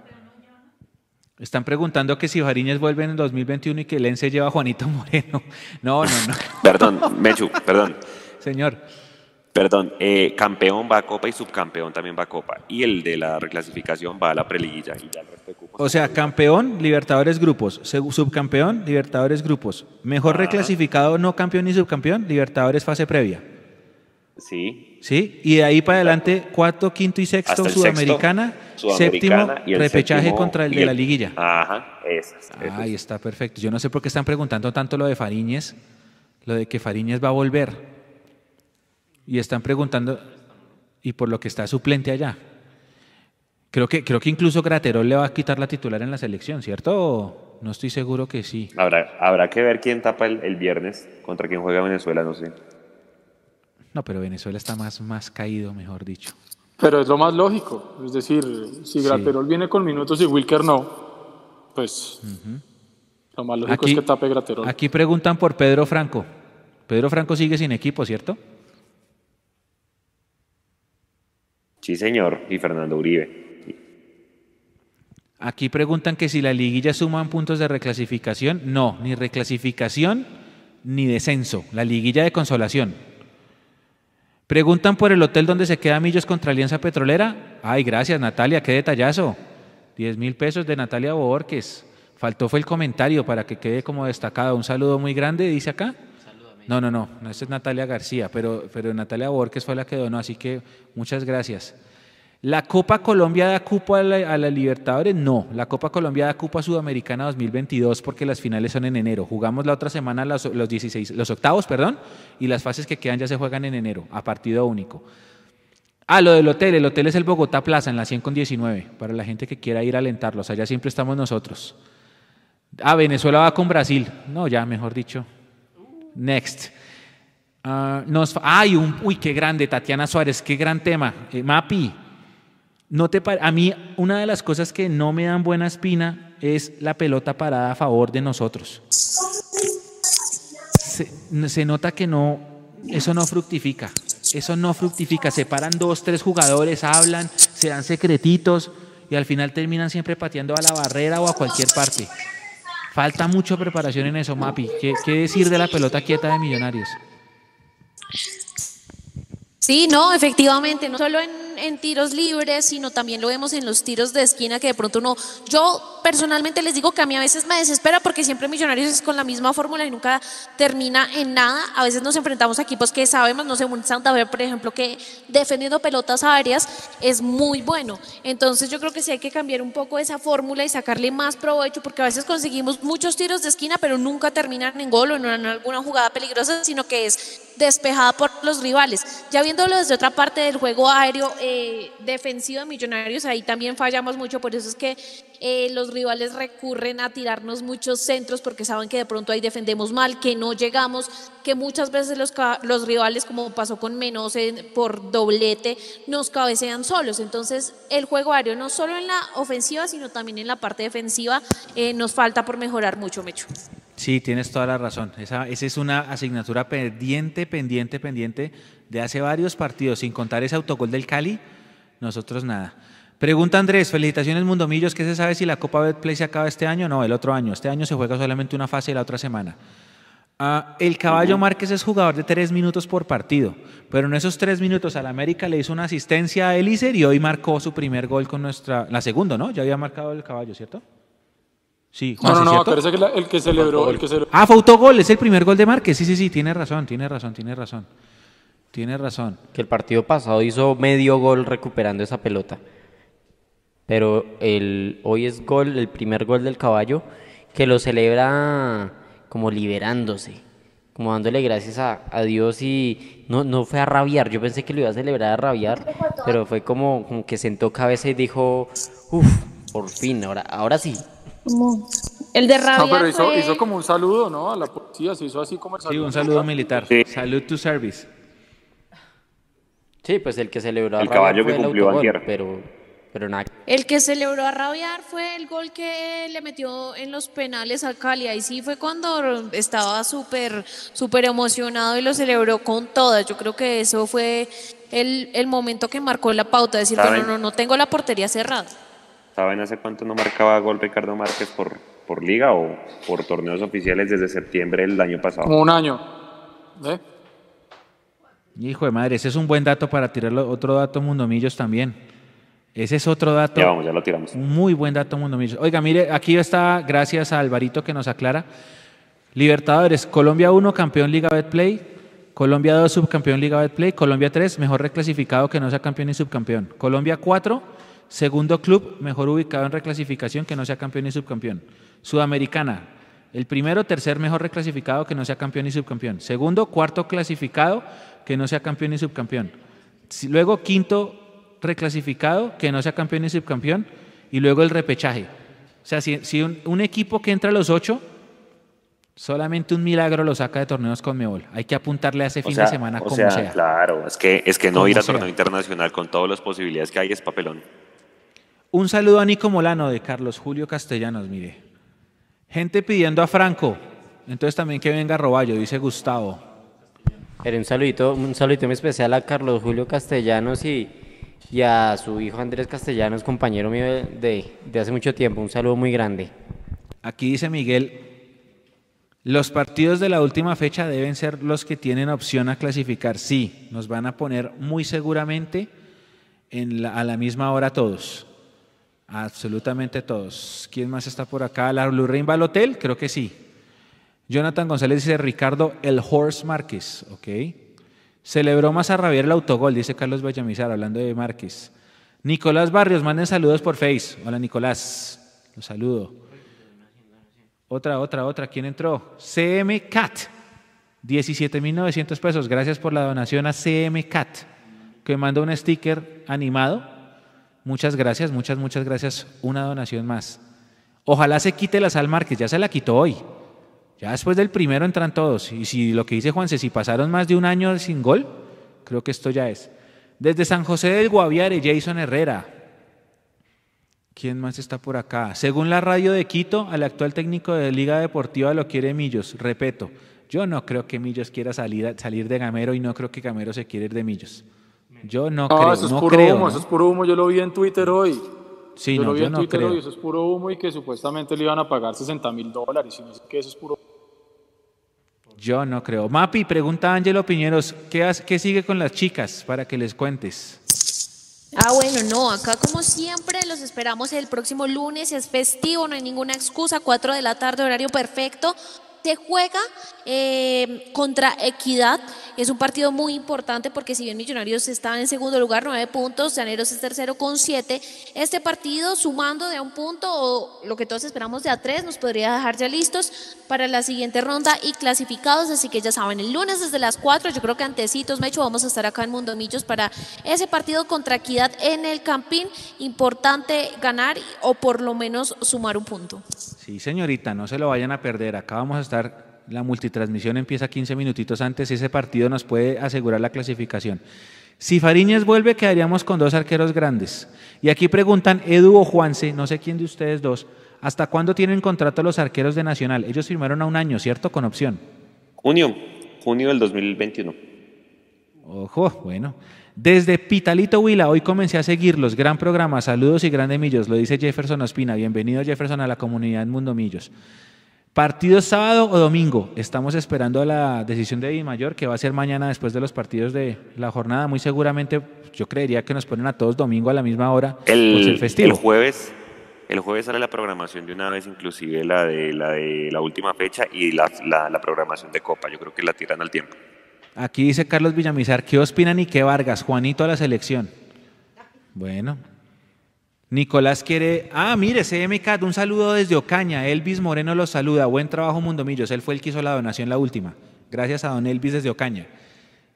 Speaker 2: Están preguntando que si Fariñez vuelve en el 2021 y que Len se lleva a Juanito Moreno. No, no, no.
Speaker 5: Perdón, Mechu, perdón.
Speaker 2: Señor.
Speaker 5: Perdón, eh, campeón va a Copa y subcampeón también va a Copa. Y el de la reclasificación va a la preliguilla y ya el resto de cupos.
Speaker 2: O sea, campeón, Libertadores grupos. Subcampeón, Libertadores grupos. Mejor reclasificado, no campeón ni subcampeón, Libertadores fase previa.
Speaker 5: Sí.
Speaker 2: ¿Sí? Y de ahí para adelante, cuarto, quinto y sexto, Sudamericana,
Speaker 5: sexto, Sudamericana,
Speaker 2: séptimo,
Speaker 5: y el
Speaker 2: repechaje
Speaker 5: séptimo,
Speaker 2: contra el de la liguilla.
Speaker 5: Ajá, esa. esa.
Speaker 2: Ahí está, perfecto. Yo no sé por qué están preguntando tanto lo de Fariñez, lo de que Fariñez va a volver. Y están preguntando, y por lo que está suplente allá. Creo que, creo que incluso Graterol le va a quitar la titular en la selección, ¿cierto? No estoy seguro que sí.
Speaker 5: Habrá, habrá que ver quién tapa el, el viernes contra quién juega Venezuela, no sé.
Speaker 2: No, pero Venezuela está más, más caído, mejor dicho.
Speaker 4: Pero es lo más lógico. Es decir, si
Speaker 2: Sí.
Speaker 4: Graterol viene con minutos y Wilker no, pues lo más lógico es que tape Graterol.
Speaker 2: aquí preguntan por Pedro Franco. Pedro Franco sigue sin equipo, ¿cierto?
Speaker 5: Sí, señor. Y Fernando Uribe.
Speaker 2: Aquí preguntan que si la liguilla suman puntos de reclasificación. No, ni reclasificación ni descenso. La liguilla de consolación. Preguntan por el hotel donde se queda Millos contra Alianza Petrolera. Ay, gracias Natalia, qué detallazo. 10 mil pesos de Natalia Borges. Faltó fue el comentario para que quede como destacado. Un saludo muy grande, dice acá. No, no, no, no, esta es Natalia García, pero, pero Natalia Borges fue la que donó, así que muchas gracias. ¿La Copa Colombia da cupo a la, Libertadores? No, la Copa Colombia da cupo a Sudamericana 2022 porque las finales son en enero. Jugamos la otra semana los, los 16, los octavos, perdón, y las fases que quedan ya se juegan en enero, a partido único. Ah, lo del hotel, el hotel es el Bogotá Plaza en la 100 con 19, para la gente que quiera ir a alentarlos, allá siempre estamos nosotros. Ah, Venezuela va con Brasil. No, ya, mejor dicho. Next. Ah, nos, ay, un, uy, qué grande, Tatiana Suárez, qué gran tema. Eh, Mapi, no te a mí una de las cosas que no me dan buena espina es la pelota parada a favor de nosotros. Se, se nota que no, eso no fructifica. Eso no fructifica. Se paran dos, tres jugadores, hablan, se dan secretitos y al final terminan siempre pateando a la barrera o a cualquier parte. Falta mucha preparación en eso, Mapi. ¿Qué, qué decir de la pelota quieta de Millonarios?
Speaker 3: Sí, no, efectivamente, no solo en, en tiros libres, sino también lo vemos en los tiros de esquina que de pronto no. Yo personalmente les digo que a mí a veces me desespera porque siempre Millonarios es con la misma fórmula y nunca termina en nada. A veces nos enfrentamos a equipos que sabemos, no sé, un Santa Fe, por ejemplo, que defendiendo pelotas aéreas es muy bueno. Entonces yo creo que sí hay que cambiar un poco esa fórmula y sacarle más provecho porque a veces conseguimos muchos tiros de esquina, pero nunca terminan en gol o en alguna jugada peligrosa, sino que es despejada por los rivales. Ya viéndolo desde otra parte del juego aéreo eh, defensivo de Millonarios, ahí también fallamos mucho, por eso es que eh, los rivales recurren a tirarnos muchos centros porque saben que de pronto ahí defendemos mal, que no llegamos, que muchas veces los, los rivales, como pasó con Menos en- por doblete, nos cabecean solos. Entonces, el juego aéreo, no solo en la ofensiva, sino también en la parte defensiva, eh, nos falta por mejorar mucho, Mecho.
Speaker 2: Sí, tienes toda la razón. Esa, esa es una asignatura pendiente, pendiente, pendiente de hace varios partidos, sin contar ese autogol del Cali, nosotros nada. Pregunta Andrés, felicitaciones Mundomillos, ¿qué se sabe si la Copa Betplay se acaba este año? No, el otro año. Este año se juega solamente una fase y la otra semana. Ah, el caballo Márquez es jugador de tres minutos por partido, pero en esos tres minutos al América le hizo una asistencia a Elíser y hoy marcó su primer gol con nuestra, la segunda, ¿no? Ya había marcado el caballo, ¿cierto? Sí,
Speaker 4: No, no, no, acuérdese que la- el que celebró, el que celebró.
Speaker 2: Ah, fue autogol, es el primer gol de Márquez. Sí, sí, sí, tiene razón, tiene razón, tiene razón. Tiene razón.
Speaker 7: Que el partido pasado hizo medio gol recuperando esa pelota. Pero el, hoy es gol, el primer gol del caballo, que lo celebra como liberándose, como dándole gracias a, a Dios y no, no fue a rabiar. Yo pensé que lo iba a celebrar a rabiar, pero fue como, como que sentó cabeza y dijo, uff, por fin, ahora, ahora sí.
Speaker 3: El de
Speaker 4: No,
Speaker 3: rabia
Speaker 4: pero hizo,
Speaker 3: fue-
Speaker 4: hizo como un saludo, ¿no? A la policía, se hizo así como el
Speaker 2: Sí,
Speaker 4: saludo.
Speaker 2: un saludo militar. Salud to service.
Speaker 7: Sí, pues el que celebró a
Speaker 5: El
Speaker 7: rabiar
Speaker 5: caballo
Speaker 7: fue
Speaker 5: que
Speaker 7: el
Speaker 5: cumplió
Speaker 7: autogol,
Speaker 5: antier.
Speaker 7: pero, pero nada.
Speaker 3: El que celebró a rabiar fue el gol que le metió en los penales a Cali. Ahí sí fue cuando estaba súper, súper emocionado y lo celebró con todas. Yo creo que eso fue el, el momento que marcó la pauta. Decir,
Speaker 5: ¿Saben?
Speaker 3: bueno, no, no tengo la portería cerrada.
Speaker 5: ¿Saben hace cuánto no marcaba gol Ricardo Márquez por, por liga o por torneos oficiales desde septiembre del año pasado?
Speaker 4: Como un año. ¿eh?
Speaker 2: Hijo de madre, ese es un buen dato para tirarlo. Otro dato, Mundomillos también. Ese es otro dato.
Speaker 5: Ya vamos, ya lo tiramos.
Speaker 2: Muy buen dato, Mundomillos. Oiga, mire, aquí está, gracias a Alvarito que nos aclara. Libertadores, Colombia 1, campeón Liga Betplay. Colombia 2, subcampeón Liga Betplay. Colombia 3, mejor reclasificado que no sea campeón y subcampeón. Colombia 4, segundo club mejor ubicado en reclasificación que no sea campeón y subcampeón. Sudamericana, el primero, tercer mejor reclasificado que no sea campeón y subcampeón. Segundo, cuarto clasificado que no sea campeón y subcampeón. Luego, quinto reclasificado que no sea campeón y subcampeón. Y luego el repechaje. O sea, si, si un, un equipo que entra a los ocho, solamente un milagro lo saca de torneos con Mebol. Hay que apuntarle a ese
Speaker 5: O
Speaker 2: fin
Speaker 5: sea,
Speaker 2: de semana
Speaker 5: o
Speaker 2: como
Speaker 5: sea,
Speaker 2: sea.
Speaker 5: claro, es que, es que no
Speaker 2: Como
Speaker 5: ir a
Speaker 2: sea.
Speaker 5: torneo internacional con todas las posibilidades que hay es papelón.
Speaker 2: Un saludo a Nico Molano de Carlos Julio Castellanos, mire. Gente pidiendo a Franco. Entonces también que venga Roballo, dice Gustavo.
Speaker 7: Un saludito, un saludito muy especial a Carlos Julio Castellanos y, y a su hijo Andrés Castellanos, compañero mío de, de- hace mucho tiempo. Un saludo muy grande.
Speaker 2: Aquí dice Miguel, los partidos de la última fecha deben ser los que tienen opción a clasificar. Sí, nos van a poner muy seguramente en a la misma hora todos. Absolutamente todos. ¿Quién más está por acá? ¿La Blue Rain hotel? Creo que sí. Jonathan González dice Ricardo El Horse Márquez. Ok. Celebró más a Rabier el autogol, dice Carlos Vallamizar, hablando de Márquez. Nicolás Barrios, manden saludos por Face. Hola Nicolás, los saludo. Otra, otra, otra. ¿Quién entró? CM Cat. 17.900 pesos. Gracias por la donación a CM Cat, que manda un sticker animado. Muchas gracias, muchas, muchas gracias. Una donación más. Ojalá se quite la sal Márquez, ya se la quitó hoy. Ya después del primero entran todos. Y si lo que dice Juanse, si pasaron más de un año sin gol, creo que esto ya es. Desde San José del Guaviare, Jason Herrera. ¿Quién más está por acá? Según la radio de Quito, al actual técnico de Liga Deportiva lo quiere Millos. Repeto, yo no creo que Millos quiera salir, salir de Gamero y no creo que Gamero se quiera ir de Millos. Yo no,
Speaker 4: No,
Speaker 2: creo,
Speaker 4: eso es
Speaker 2: no
Speaker 4: puro
Speaker 2: creo.
Speaker 4: humo,
Speaker 2: ¿no?
Speaker 4: eso es puro humo. Yo lo vi en Twitter hoy.
Speaker 2: Sí,
Speaker 4: yo
Speaker 2: no,
Speaker 4: lo vi
Speaker 2: yo
Speaker 4: en Twitter
Speaker 2: creo.
Speaker 4: hoy, eso es puro humo y que supuestamente le iban a pagar 60 mil dólares y no sé qué, eso es puro
Speaker 2: Yo no creo. Mapi, pregunta a Ángelo Piñeros, ¿qué, hace- ¿qué sigue con las chicas para que les cuentes?
Speaker 3: Ah, bueno, no, acá como siempre los esperamos el próximo lunes, es festivo, no hay ninguna excusa, 4 de la tarde, horario perfecto. Se juega eh, contra Equidad, es un partido muy importante porque si bien Millonarios está en segundo lugar, 9 puntos, Llaneros es tercero con 7, este partido sumando de a un punto o lo que todos esperamos de a 3 nos podría dejar ya listos para la siguiente ronda y clasificados, así que ya saben, el lunes desde las 4, yo creo que antecitos, Mecho, vamos a estar acá en Mundo Millos para ese partido contra Equidad en el Campín, importante ganar o por lo menos sumar un punto.
Speaker 2: Sí, señorita, no se lo vayan a perder. Acá vamos a estar, la multitransmisión empieza 15 minutitos antes, ese partido nos puede asegurar la clasificación. Si Fariñez vuelve, quedaríamos con dos arqueros grandes. Y aquí preguntan, Edu o Juanse, no sé quién de ustedes dos, ¿hasta cuándo tienen contrato los arqueros de Nacional? Ellos firmaron a un año, ¿cierto? Con opción.
Speaker 5: Junio, junio del 2021.
Speaker 2: Ojo, bueno. Desde Pitalito Huila, hoy comencé a seguirlos. Gran programa, saludos y grandes millos. Lo dice Jefferson Ospina. Bienvenido Jefferson a la comunidad Mundo Millos. ¿Partido sábado o domingo? Estamos esperando la decisión de Di Mayor, que va a ser mañana después de los partidos de la jornada. Muy seguramente, yo creería que nos ponen a todos domingo a la misma hora ser
Speaker 5: El,
Speaker 2: festivo.
Speaker 5: el jueves, el jueves sale la programación de una vez, inclusive la de la de la última fecha y la, la, la programación de Copa. Yo creo que la tiran al tiempo.
Speaker 2: Aquí dice Carlos Villamizar, ¿qué opinan y qué Vargas? Juanito a la selección. Bueno. Nicolás quiere... Ah, mire, CMCAT, un saludo desde Ocaña. Elvis Moreno los saluda. Buen trabajo, Mundo Millos. Él fue el que hizo la donación la última. Gracias a don Elvis desde Ocaña.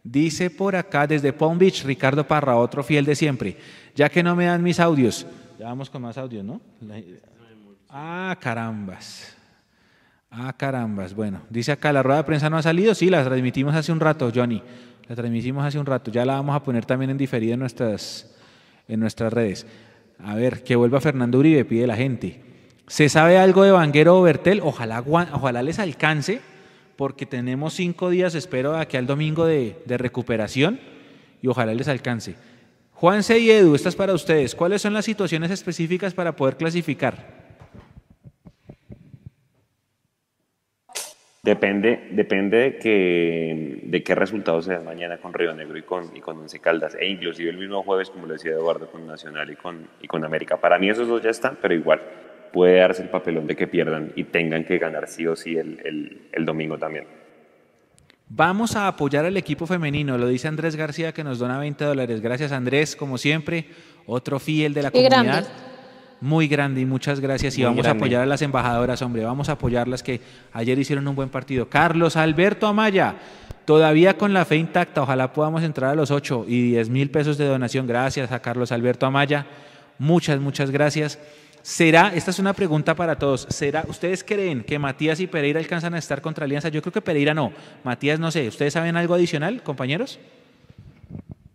Speaker 2: Dice por acá, desde Palm Beach, Ricardo Parra, otro fiel de siempre. Ya que no me dan mis audios. Ya vamos con más audios, ¿no? Ah, carambas. Ah, carambas. Bueno, dice acá, ¿la rueda de prensa no ha salido? Sí, la transmitimos hace un rato, Johnny. La transmitimos hace un rato. Ya la vamos a poner también en diferido en nuestras, en nuestras redes. A ver, que vuelva Fernando Uribe, pide la gente. ¿Se sabe algo de Vanguero o Bertel? Ojalá, ojalá les alcance, porque tenemos cinco días, espero, aquí al domingo de, recuperación, y ojalá les alcance. Juanse y Edu, esta es para ustedes. ¿Cuáles son las situaciones específicas para poder clasificar?
Speaker 5: Depende, depende de, que, de qué resultados se dan mañana con Río Negro y con, y con Once Caldas, e inclusive el mismo jueves, como lo decía Eduardo, con Nacional y con, y con América. Para mí esos dos ya están, pero igual puede darse el papelón de que pierdan y tengan que ganar sí o sí el, el, el domingo también.
Speaker 2: Vamos a apoyar al equipo femenino, lo dice Andrés García que nos dona 20 dólares. Gracias Andrés, como siempre, otro fiel de la
Speaker 3: Qué
Speaker 2: comunidad.
Speaker 3: grande.
Speaker 2: Muy grande y muchas gracias. Y
Speaker 7: Muy
Speaker 2: vamos a apoyar a las embajadoras, hombre. Vamos a apoyarlas que ayer hicieron un buen partido. Carlos Alberto Amaya, todavía con la fe intacta. Ojalá podamos entrar a los 8 y 10 mil pesos de donación. Gracias a Carlos Alberto Amaya. Muchas, muchas gracias. ¿Será, esta es una pregunta para todos, ¿será, ustedes creen que Matías y Pereira alcanzan a estar contra Alianza? Yo creo que Pereira no. Matías no sé. ¿Ustedes saben algo adicional, compañeros?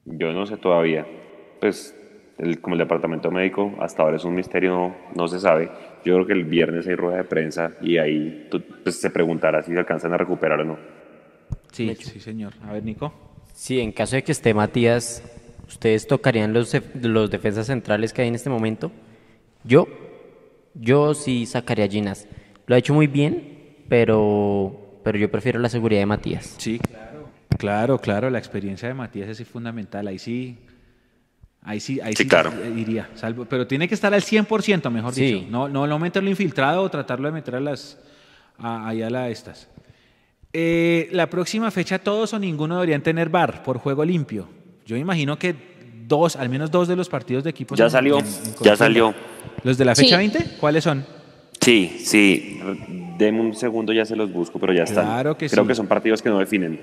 Speaker 5: Yo no sé todavía. Pues el- como el departamento médico hasta ahora es un misterio, no, no se sabe. Yo creo que el viernes hay rueda de prensa y ahí tú- pues, se preguntará si se alcanzan a recuperar o no.
Speaker 2: Sí, sí, señor. A ver, Nico.
Speaker 7: Sí, en caso de que esté Matías, ¿ustedes tocarían los, los defensas centrales que hay en este momento? Yo, yo sí sacaría a Ginas. Lo ha hecho muy bien, pero, pero yo prefiero la seguridad de Matías.
Speaker 2: Sí, claro. Claro, claro, la experiencia de Matías es fundamental. Ahí sí, ahí sí, ahí
Speaker 5: Sí,
Speaker 2: sí,
Speaker 5: claro.
Speaker 2: iría. Salvo, pero tiene que estar al 100%, mejor
Speaker 7: Sí.
Speaker 2: dicho. No, no, no meterlo infiltrado o tratarlo de meter a las, a, ahí a la estas. Eh, la próxima fecha todos o ninguno deberían tener bar por juego limpio. Yo imagino que dos, al menos dos de los partidos de equipos.
Speaker 5: Ya
Speaker 2: en-
Speaker 5: salió,
Speaker 2: en- en
Speaker 5: ya salió.
Speaker 2: ¿Los de la
Speaker 3: Sí.
Speaker 2: fecha 20? ¿Cuáles son?
Speaker 5: Sí, sí. Deme un segundo, ya se los busco, pero ya están.
Speaker 2: Claro que
Speaker 5: Creo
Speaker 2: sí.
Speaker 5: que son partidos que no definen.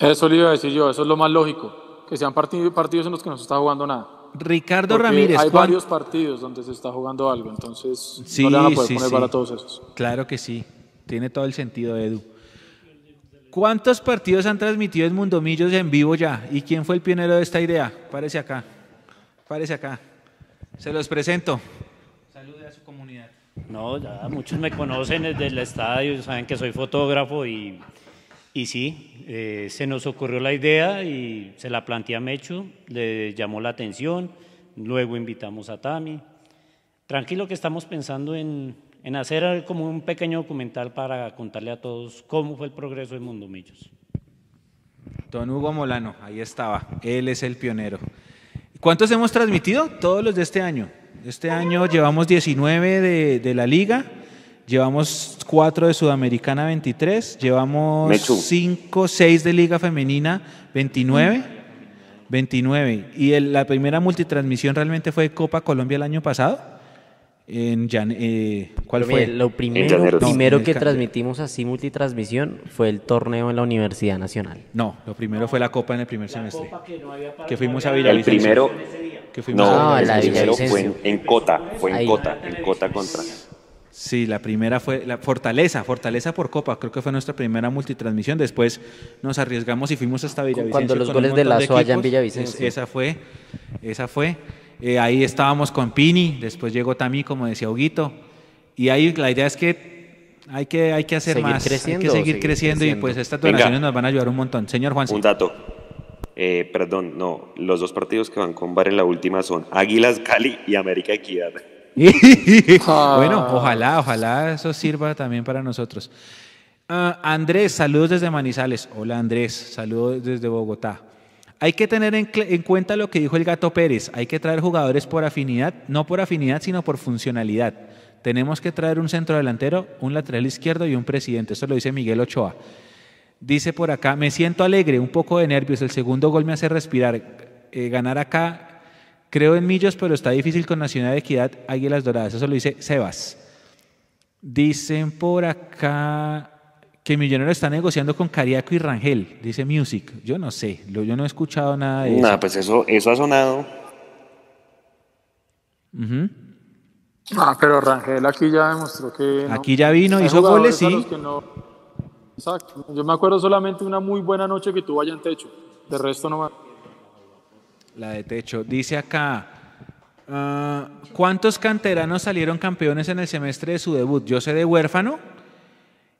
Speaker 4: Eso le iba a decir yo, eso es lo más lógico. Que sean partidos, partidos en los que no se está jugando nada.
Speaker 2: Ricardo
Speaker 4: Porque
Speaker 2: Ramírez.
Speaker 4: Hay
Speaker 2: ¿cuán-
Speaker 4: varios partidos donde se está jugando algo, entonces
Speaker 2: Sí,
Speaker 4: no le van a poder
Speaker 2: sí,
Speaker 4: poner
Speaker 2: sí.
Speaker 4: para todos esos.
Speaker 2: Claro que sí. Tiene todo el sentido, Edu. ¿Cuántos partidos han transmitido en Mundomillos en vivo ya? ¿Y quién fue el pionero de esta idea? Párese acá. Párese acá. Se los presento. Salude a su comunidad.
Speaker 11: No, ya muchos me conocen desde el estadio, saben que soy fotógrafo y, y sí, eh, se nos ocurrió la idea y se la planteé a Mechu, le llamó la atención, luego invitamos a Tami. Tranquilo que estamos pensando en, en hacer como un pequeño documental para contarle a todos cómo fue el progreso de Mundo Millos.
Speaker 2: Don Hugo Molano, ahí estaba. Él es el pionero. ¿Cuántos hemos transmitido? Todos los de este año. Este año llevamos 19 de, de la liga, llevamos 4 de Sudamericana 23, llevamos
Speaker 5: Mechu.
Speaker 2: 5, 6 de liga femenina 29. 29. Y el- la primera multitransmisión realmente fue Copa Colombia el año pasado. En Jan- eh, ¿Cuál
Speaker 7: Pero mire,
Speaker 2: fue?
Speaker 7: Lo primero, primero
Speaker 2: No,
Speaker 7: que
Speaker 2: el
Speaker 7: transmitimos así multitransmisión fue el torneo en la Universidad Nacional.
Speaker 2: No, lo primero fue la Copa en el primer semestre. Que fuimos a
Speaker 5: El
Speaker 2: Villavicencio.
Speaker 5: primero,
Speaker 2: Que fuimos
Speaker 5: no,
Speaker 2: a
Speaker 5: el
Speaker 7: la de
Speaker 5: primero fue en, en Cota, fue en
Speaker 7: Ahí.
Speaker 5: Cota, en Cota contra.
Speaker 2: Sí, la primera fue la Fortaleza, Fortaleza por Copa, creo que fue nuestra primera multitransmisión. Después nos arriesgamos y fuimos hasta Villavicencio.
Speaker 7: Cuando los goles de Lazo allá en. Villavicencio.
Speaker 2: Es- esa fue, esa fue. Eh, ahí estábamos con Pini, después llegó Tami, como decía Huguito. Y ahí la idea es que hay que, hay que hacer
Speaker 7: Seguir
Speaker 2: más, hay que seguir
Speaker 7: seguir
Speaker 2: creciendo, y pues estas
Speaker 5: Venga.
Speaker 2: donaciones nos van a ayudar un montón. Señor Juan.
Speaker 5: Un dato. Eh, perdón, no, los dos partidos que van con VAR en la última son Águilas Cali y América Equidad.
Speaker 2: bueno, ojalá, ojalá eso sirva también para nosotros. Ah, Andrés, saludos desde Manizales. Hola Andrés, saludos desde Bogotá. Hay que tener en, cuenta lo que dijo el gato Pérez. Hay que traer jugadores por afinidad, no por afinidad, sino por funcionalidad. Tenemos que traer un centro delantero, un lateral izquierdo y un presidente. Esto lo dice Miguel Ochoa. Dice por acá, me siento alegre, un poco de nervios. El segundo gol me hace respirar. Eh, ganar acá, creo en Millos, pero está difícil con Nacional de Equidad, Águilas Doradas. Eso lo dice Sebas. Dicen por acá que Millonero está negociando con Cariaco y Rangel, dice Music. Yo no sé, yo no he escuchado nada de eso.
Speaker 5: Nada, pues eso, eso ha sonado.
Speaker 4: Ah, pero Rangel aquí ya demostró que. no.
Speaker 2: Aquí ya vino,
Speaker 4: Hay
Speaker 2: hizo goles, sí.
Speaker 4: no- Exacto. Yo me acuerdo solamente una muy buena noche que tuvo allá en techo. De resto no me.
Speaker 2: La de techo. Dice acá, ah, ¿cuántos canteranos salieron campeones en el semestre de su debut? Yo sé de Huérfano,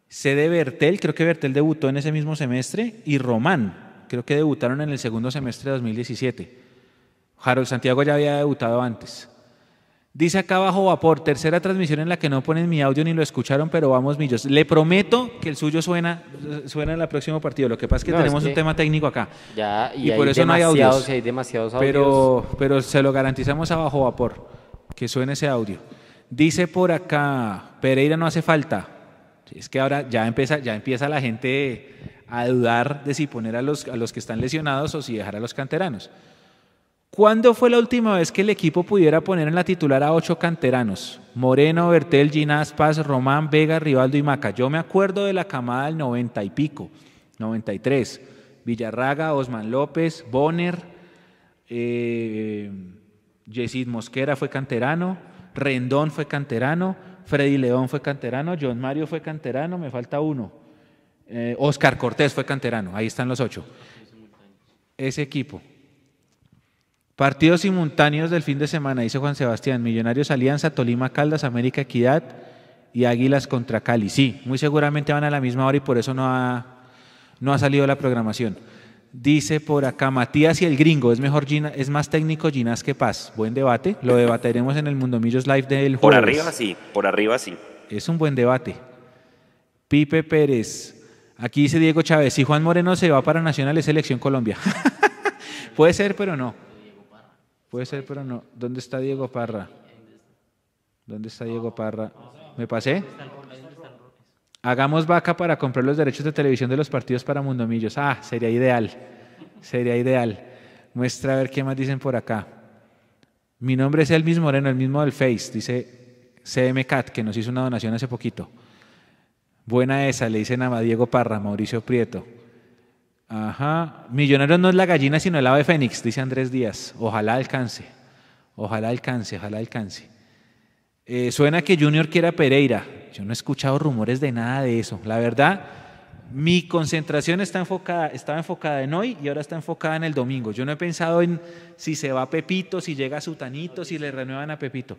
Speaker 2: sé de Bertel, creo que Bertel debutó en ese mismo semestre, y Román, creo que debutaron en el segundo semestre de 2017. Harold Santiago ya había debutado antes. Dice acá bajo vapor, tercera transmisión en la que no ponen mi audio ni lo escucharon, pero vamos millos. Le prometo que el suyo suena, suena en el próximo partido. Lo que pasa es que
Speaker 7: No, es
Speaker 2: tenemos
Speaker 7: que
Speaker 2: un tema técnico acá.
Speaker 7: Ya, y,
Speaker 2: por eso no hay
Speaker 7: demasiados,
Speaker 2: audios.
Speaker 7: hay demasiados audios.
Speaker 2: Pero, pero se lo garantizamos a bajo vapor, que suene ese audio. Dice por acá, Pereira no hace falta. Es que ahora ya empieza, ya empieza la gente a dudar de si poner a los, a los que están lesionados o si dejar a los canteranos. ¿Cuándo fue la última vez que el equipo pudiera poner en la titular a ocho canteranos? Moreno, Bertel, Ginás, Paz, Román, Vega, Rivaldo y Maca. Yo me acuerdo de la camada del 90 y pico, 93. Villarraga, Osman López, Bonner, eh, Mosquera fue canterano, Rendón fue canterano, Freddy León fue canterano, John Mario fue canterano, me falta uno. Eh, Oscar Cortés fue canterano, ahí están los ocho. Ese equipo. Partidos simultáneos del fin de semana, dice Juan Sebastián. Millonarios Alianza, Tolima Caldas, América Equidad y Águilas contra Cali. Sí, muy seguramente van a la misma hora y por eso no ha, no ha salido la programación. Dice por acá Matías y el gringo, es mejor Gina- es más técnico Ginás que Paz. Buen debate, lo debatiremos en el Mundo Millos Live del
Speaker 5: Por
Speaker 2: jueves.
Speaker 5: arriba sí, por arriba sí.
Speaker 2: Es un buen debate. Pipe Pérez. Aquí dice Diego Chávez, si Juan Moreno se va para Nacional es Selección Colombia. Puede ser, pero no. Puede ser, pero no. ¿Dónde está Diego Parra? ¿Dónde está Diego Parra? ¿Me pasé? Hagamos vaca para comprar los derechos de televisión de los partidos para Mundomillos. Ah, sería ideal. Sería ideal. Muestra a ver qué más dicen por acá. Mi nombre es Elvis Moreno, el mismo del Face, dice CM Cat, que nos hizo una donación hace poquito. Buena esa, le dicen a Diego Parra, Mauricio Prieto. Ajá. Millonarios no es la gallina, sino el ave fénix, dice Andrés Díaz. Ojalá alcance. Ojalá alcance, ojalá alcance. Eh, suena que Junior quiera Pereira. Yo no he escuchado rumores de nada de eso. La verdad, mi concentración está enfocada, estaba enfocada en hoy y ahora está enfocada en el domingo. Yo no he pensado en si se va Pepito, si llega Sutanito, si le renuevan a Pepito.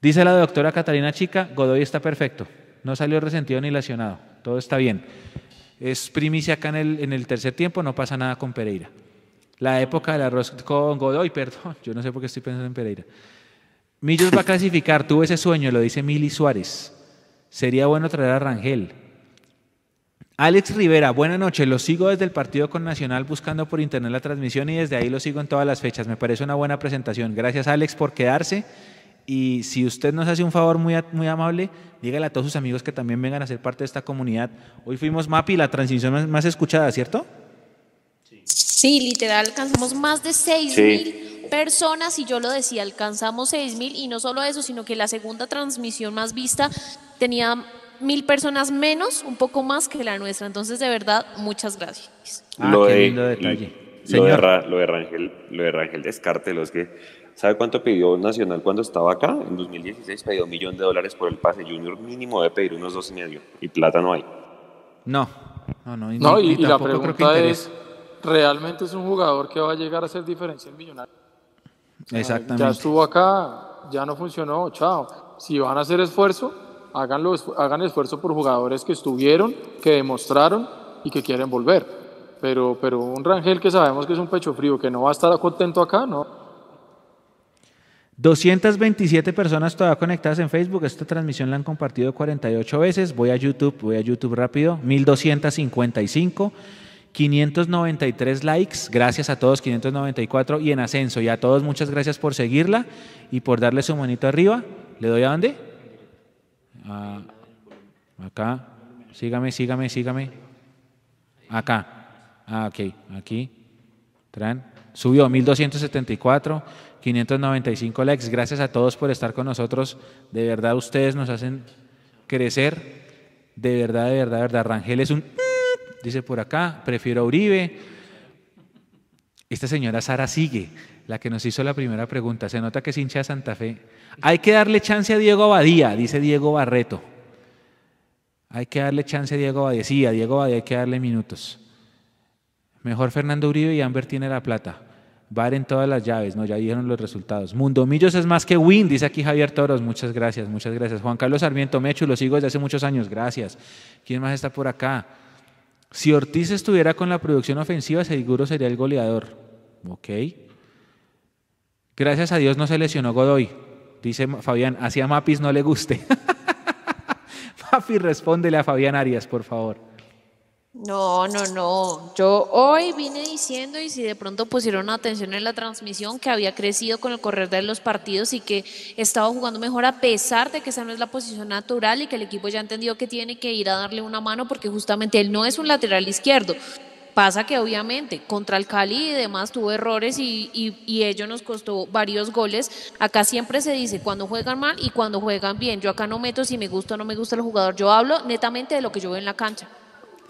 Speaker 2: Dice la doctora Catalina Chica, Godoy está perfecto. No salió resentido ni lesionado. Todo está bien. Es primicia acá en el, en el tercer tiempo, no pasa nada con Pereira. La época del arroz con Godoy, perdón, yo no sé por qué estoy pensando en Pereira. Millos va a clasificar, tuvo ese sueño, lo dice Mili Suárez. Sería bueno traer a Rangel. Alex Rivera, buena noche. Lo sigo desde el partido con Nacional buscando por internet la transmisión y desde ahí lo sigo en todas las fechas. Me parece una buena presentación. Gracias Alex por quedarse. Y si usted nos hace un favor muy, a- muy amable, dígale a todos sus amigos que también vengan a ser parte de esta comunidad. Hoy fuimos MAPI, la transmisión más, más escuchada, ¿cierto?
Speaker 3: Sí, literal, alcanzamos más de 6
Speaker 5: Sí.
Speaker 3: mil personas y yo lo decía, alcanzamos 6 mil y no solo eso, sino que la segunda transmisión más vista tenía mil personas menos, un poco más que la nuestra. Entonces, de verdad, muchas gracias.
Speaker 2: Ah,
Speaker 5: lo,
Speaker 2: qué
Speaker 5: de,
Speaker 2: lindo detalle.
Speaker 5: lo, de
Speaker 2: Señor.
Speaker 5: Lo de Rangel, lo de Rangel Descártelo, es que, ¿sabe cuánto pidió Nacional cuando estaba acá? En 2016 pidió un millón de dólares por el pase. Junior mínimo debe pedir unos dos y medio. Y plata no hay.
Speaker 2: No, no, no.
Speaker 4: No,
Speaker 2: ni-
Speaker 4: y,
Speaker 2: ni
Speaker 4: y la pregunta es, ¿realmente es un jugador que va a llegar a hacer diferencia en Millonarios? O sea,
Speaker 2: Exactamente.
Speaker 4: Ya estuvo acá, ya no funcionó, chao. Si van a hacer esfuerzo, háganlo, hagan esfuerzo por jugadores que estuvieron, que demostraron y que quieren volver. Pero, pero un Rangel que sabemos que es un pecho frío, que no va a estar contento acá, ¿no?
Speaker 2: 227 personas todavía conectadas en Facebook. Esta transmisión la han compartido 48 veces. Voy a YouTube, voy a YouTube rápido. 1255. 593 likes. Gracias a todos, 594 y en ascenso. Y a todos, muchas gracias por seguirla y por darle su manito arriba. ¿Le doy a dónde? A- acá. Sígame, sígame, sígame. Acá. Ah, ok. Aquí. Tran. Subió 1274, 595 likes. Gracias a todos por estar con nosotros. De verdad, ustedes nos hacen crecer. De verdad, de verdad, de verdad. Rangel es un. Dice por acá, prefiero a Uribe. Esta señora Sara sigue, la que nos hizo la primera pregunta. Se nota que es hincha de Santa Fe. Hay que darle chance a Diego Abadía, dice Diego Barreto. Hay que darle chance a Diego Abadía. Sí, a Diego Abadía hay que darle minutos. Mejor Fernando Uribe y Amber tiene la plata. Bar en todas las llaves, no, ya dijeron los resultados. Mundo Millos es más que win, dice aquí Javier Toros. Muchas gracias, muchas gracias. Juan Carlos Sarmiento Mechu, lo sigo desde hace muchos años, gracias. ¿Quién más está por acá? Si Ortiz estuviera con la producción ofensiva, seguro sería el goleador. Ok. Gracias a Dios no se lesionó Godoy. Dice Fabián, hacia Mapis no le guste. Papi, respóndele a Fabián Arias, por favor.
Speaker 3: No, no, no. Yo hoy vine diciendo y si de pronto pusieron atención en la transmisión que había crecido con el correr de los partidos y que estaba jugando mejor a pesar de que esa no es la posición natural y que el equipo ya entendió que tiene que ir a darle una mano porque justamente él no es un lateral izquierdo. Pasa que obviamente contra el Cali y demás tuvo errores y, y, y ello nos costó varios goles. Acá siempre se dice cuando juegan mal y cuando juegan bien. Yo acá no meto si me gusta o no me gusta el jugador. Yo hablo netamente de lo que yo veo en la cancha.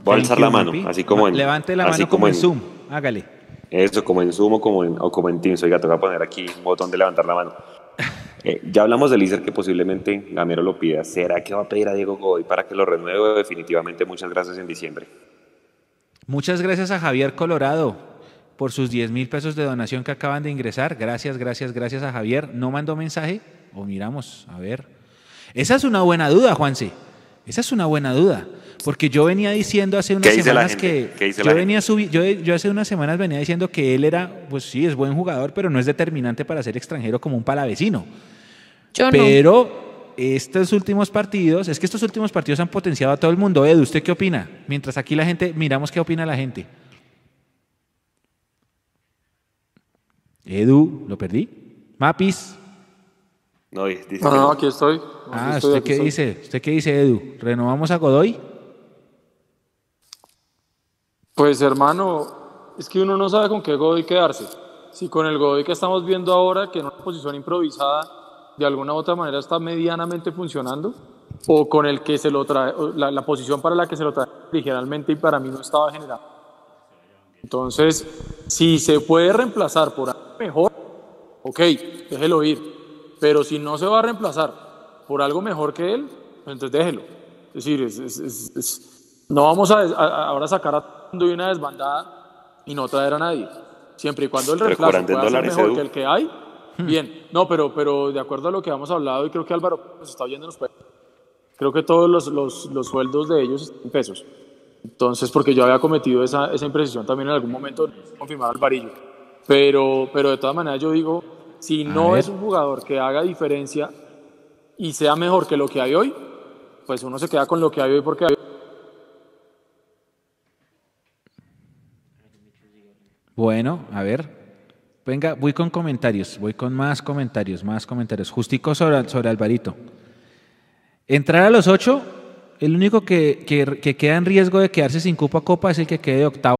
Speaker 5: Voy a alzar la mano, así como en.
Speaker 2: Levante la
Speaker 5: así
Speaker 2: mano como en Zoom. Hágale.
Speaker 5: Eso, como en Zoom o como en, o como en Teams. Oiga, te voy a poner aquí un botón de levantar la mano. Eh, ya hablamos del Iser que posiblemente Gamero lo pida. ¿Será que va a pedir a Diego Godoy para que lo renueve? Definitivamente, muchas gracias en diciembre.
Speaker 2: Muchas gracias a Javier Colorado por sus 10 mil pesos de donación que acaban de ingresar. Gracias, gracias, gracias a Javier. ¿No mandó mensaje? O miramos, a ver. Esa es una buena duda, Juanse. Esa es una buena duda. Porque yo venía diciendo hace unas
Speaker 5: ¿Qué dice la
Speaker 2: semanas
Speaker 5: gente?
Speaker 2: que.
Speaker 5: ¿Qué dice
Speaker 2: yo,
Speaker 5: la
Speaker 2: venía subi- yo, yo hace unas semanas venía diciendo que él era, pues sí, es buen jugador, pero no es determinante para ser extranjero como un palavecino.
Speaker 3: Yo no.
Speaker 2: Pero estos últimos partidos, es que estos últimos partidos han potenciado a todo el mundo. Edu, ¿usted qué opina? Mientras aquí la gente, miramos qué opina la gente. Edu, ¿lo perdí? Mapis.
Speaker 5: No, dice
Speaker 4: No, aquí estoy. Aquí
Speaker 2: Ah,
Speaker 4: estoy,
Speaker 2: ¿usted
Speaker 4: aquí
Speaker 2: qué
Speaker 4: estoy.
Speaker 2: dice? ¿Usted qué dice, Edu? ¿Renovamos a Godoy?
Speaker 4: Pues hermano, es que uno no sabe con qué Godoy quedarse. Si con el Godoy que estamos viendo ahora, que en una posición improvisada de alguna u otra manera está medianamente funcionando, o con el que se lo trae, la, posición para la que se lo trae originalmente y para mí no estaba generado. Entonces, si se puede reemplazar por algo mejor, ok, déjelo ir. Pero si no se va a reemplazar por algo mejor que él, pues entonces déjelo. Es decir, es- es- no vamos a, a- ahora sacar a de una desbandada y no traer a nadie. Siempre y cuando el reemplazo pueda ser mejor
Speaker 5: Edu.
Speaker 4: que el que hay, bien. No, pero, pero de acuerdo a lo que hemos hablado, y creo que Álvaro nos está oyendo, nos puede- creo que todos los, los, los sueldos de ellos están en pesos. Entonces, porque yo había cometido esa, esa imprecisión también en algún momento, confirmar al varillo. Pero, pero de todas maneras yo digo, si no es un jugador que haga diferencia y sea mejor que lo que hay hoy, pues uno se queda con lo que hay hoy porque hay
Speaker 2: Bueno, a ver. Venga, voy con comentarios, voy con más comentarios, más comentarios. Justico sobre, sobre Alvarito. Entrar a los ocho, el único que, que- que queda en riesgo de quedarse sin cupo a copa es el que quede de octavo.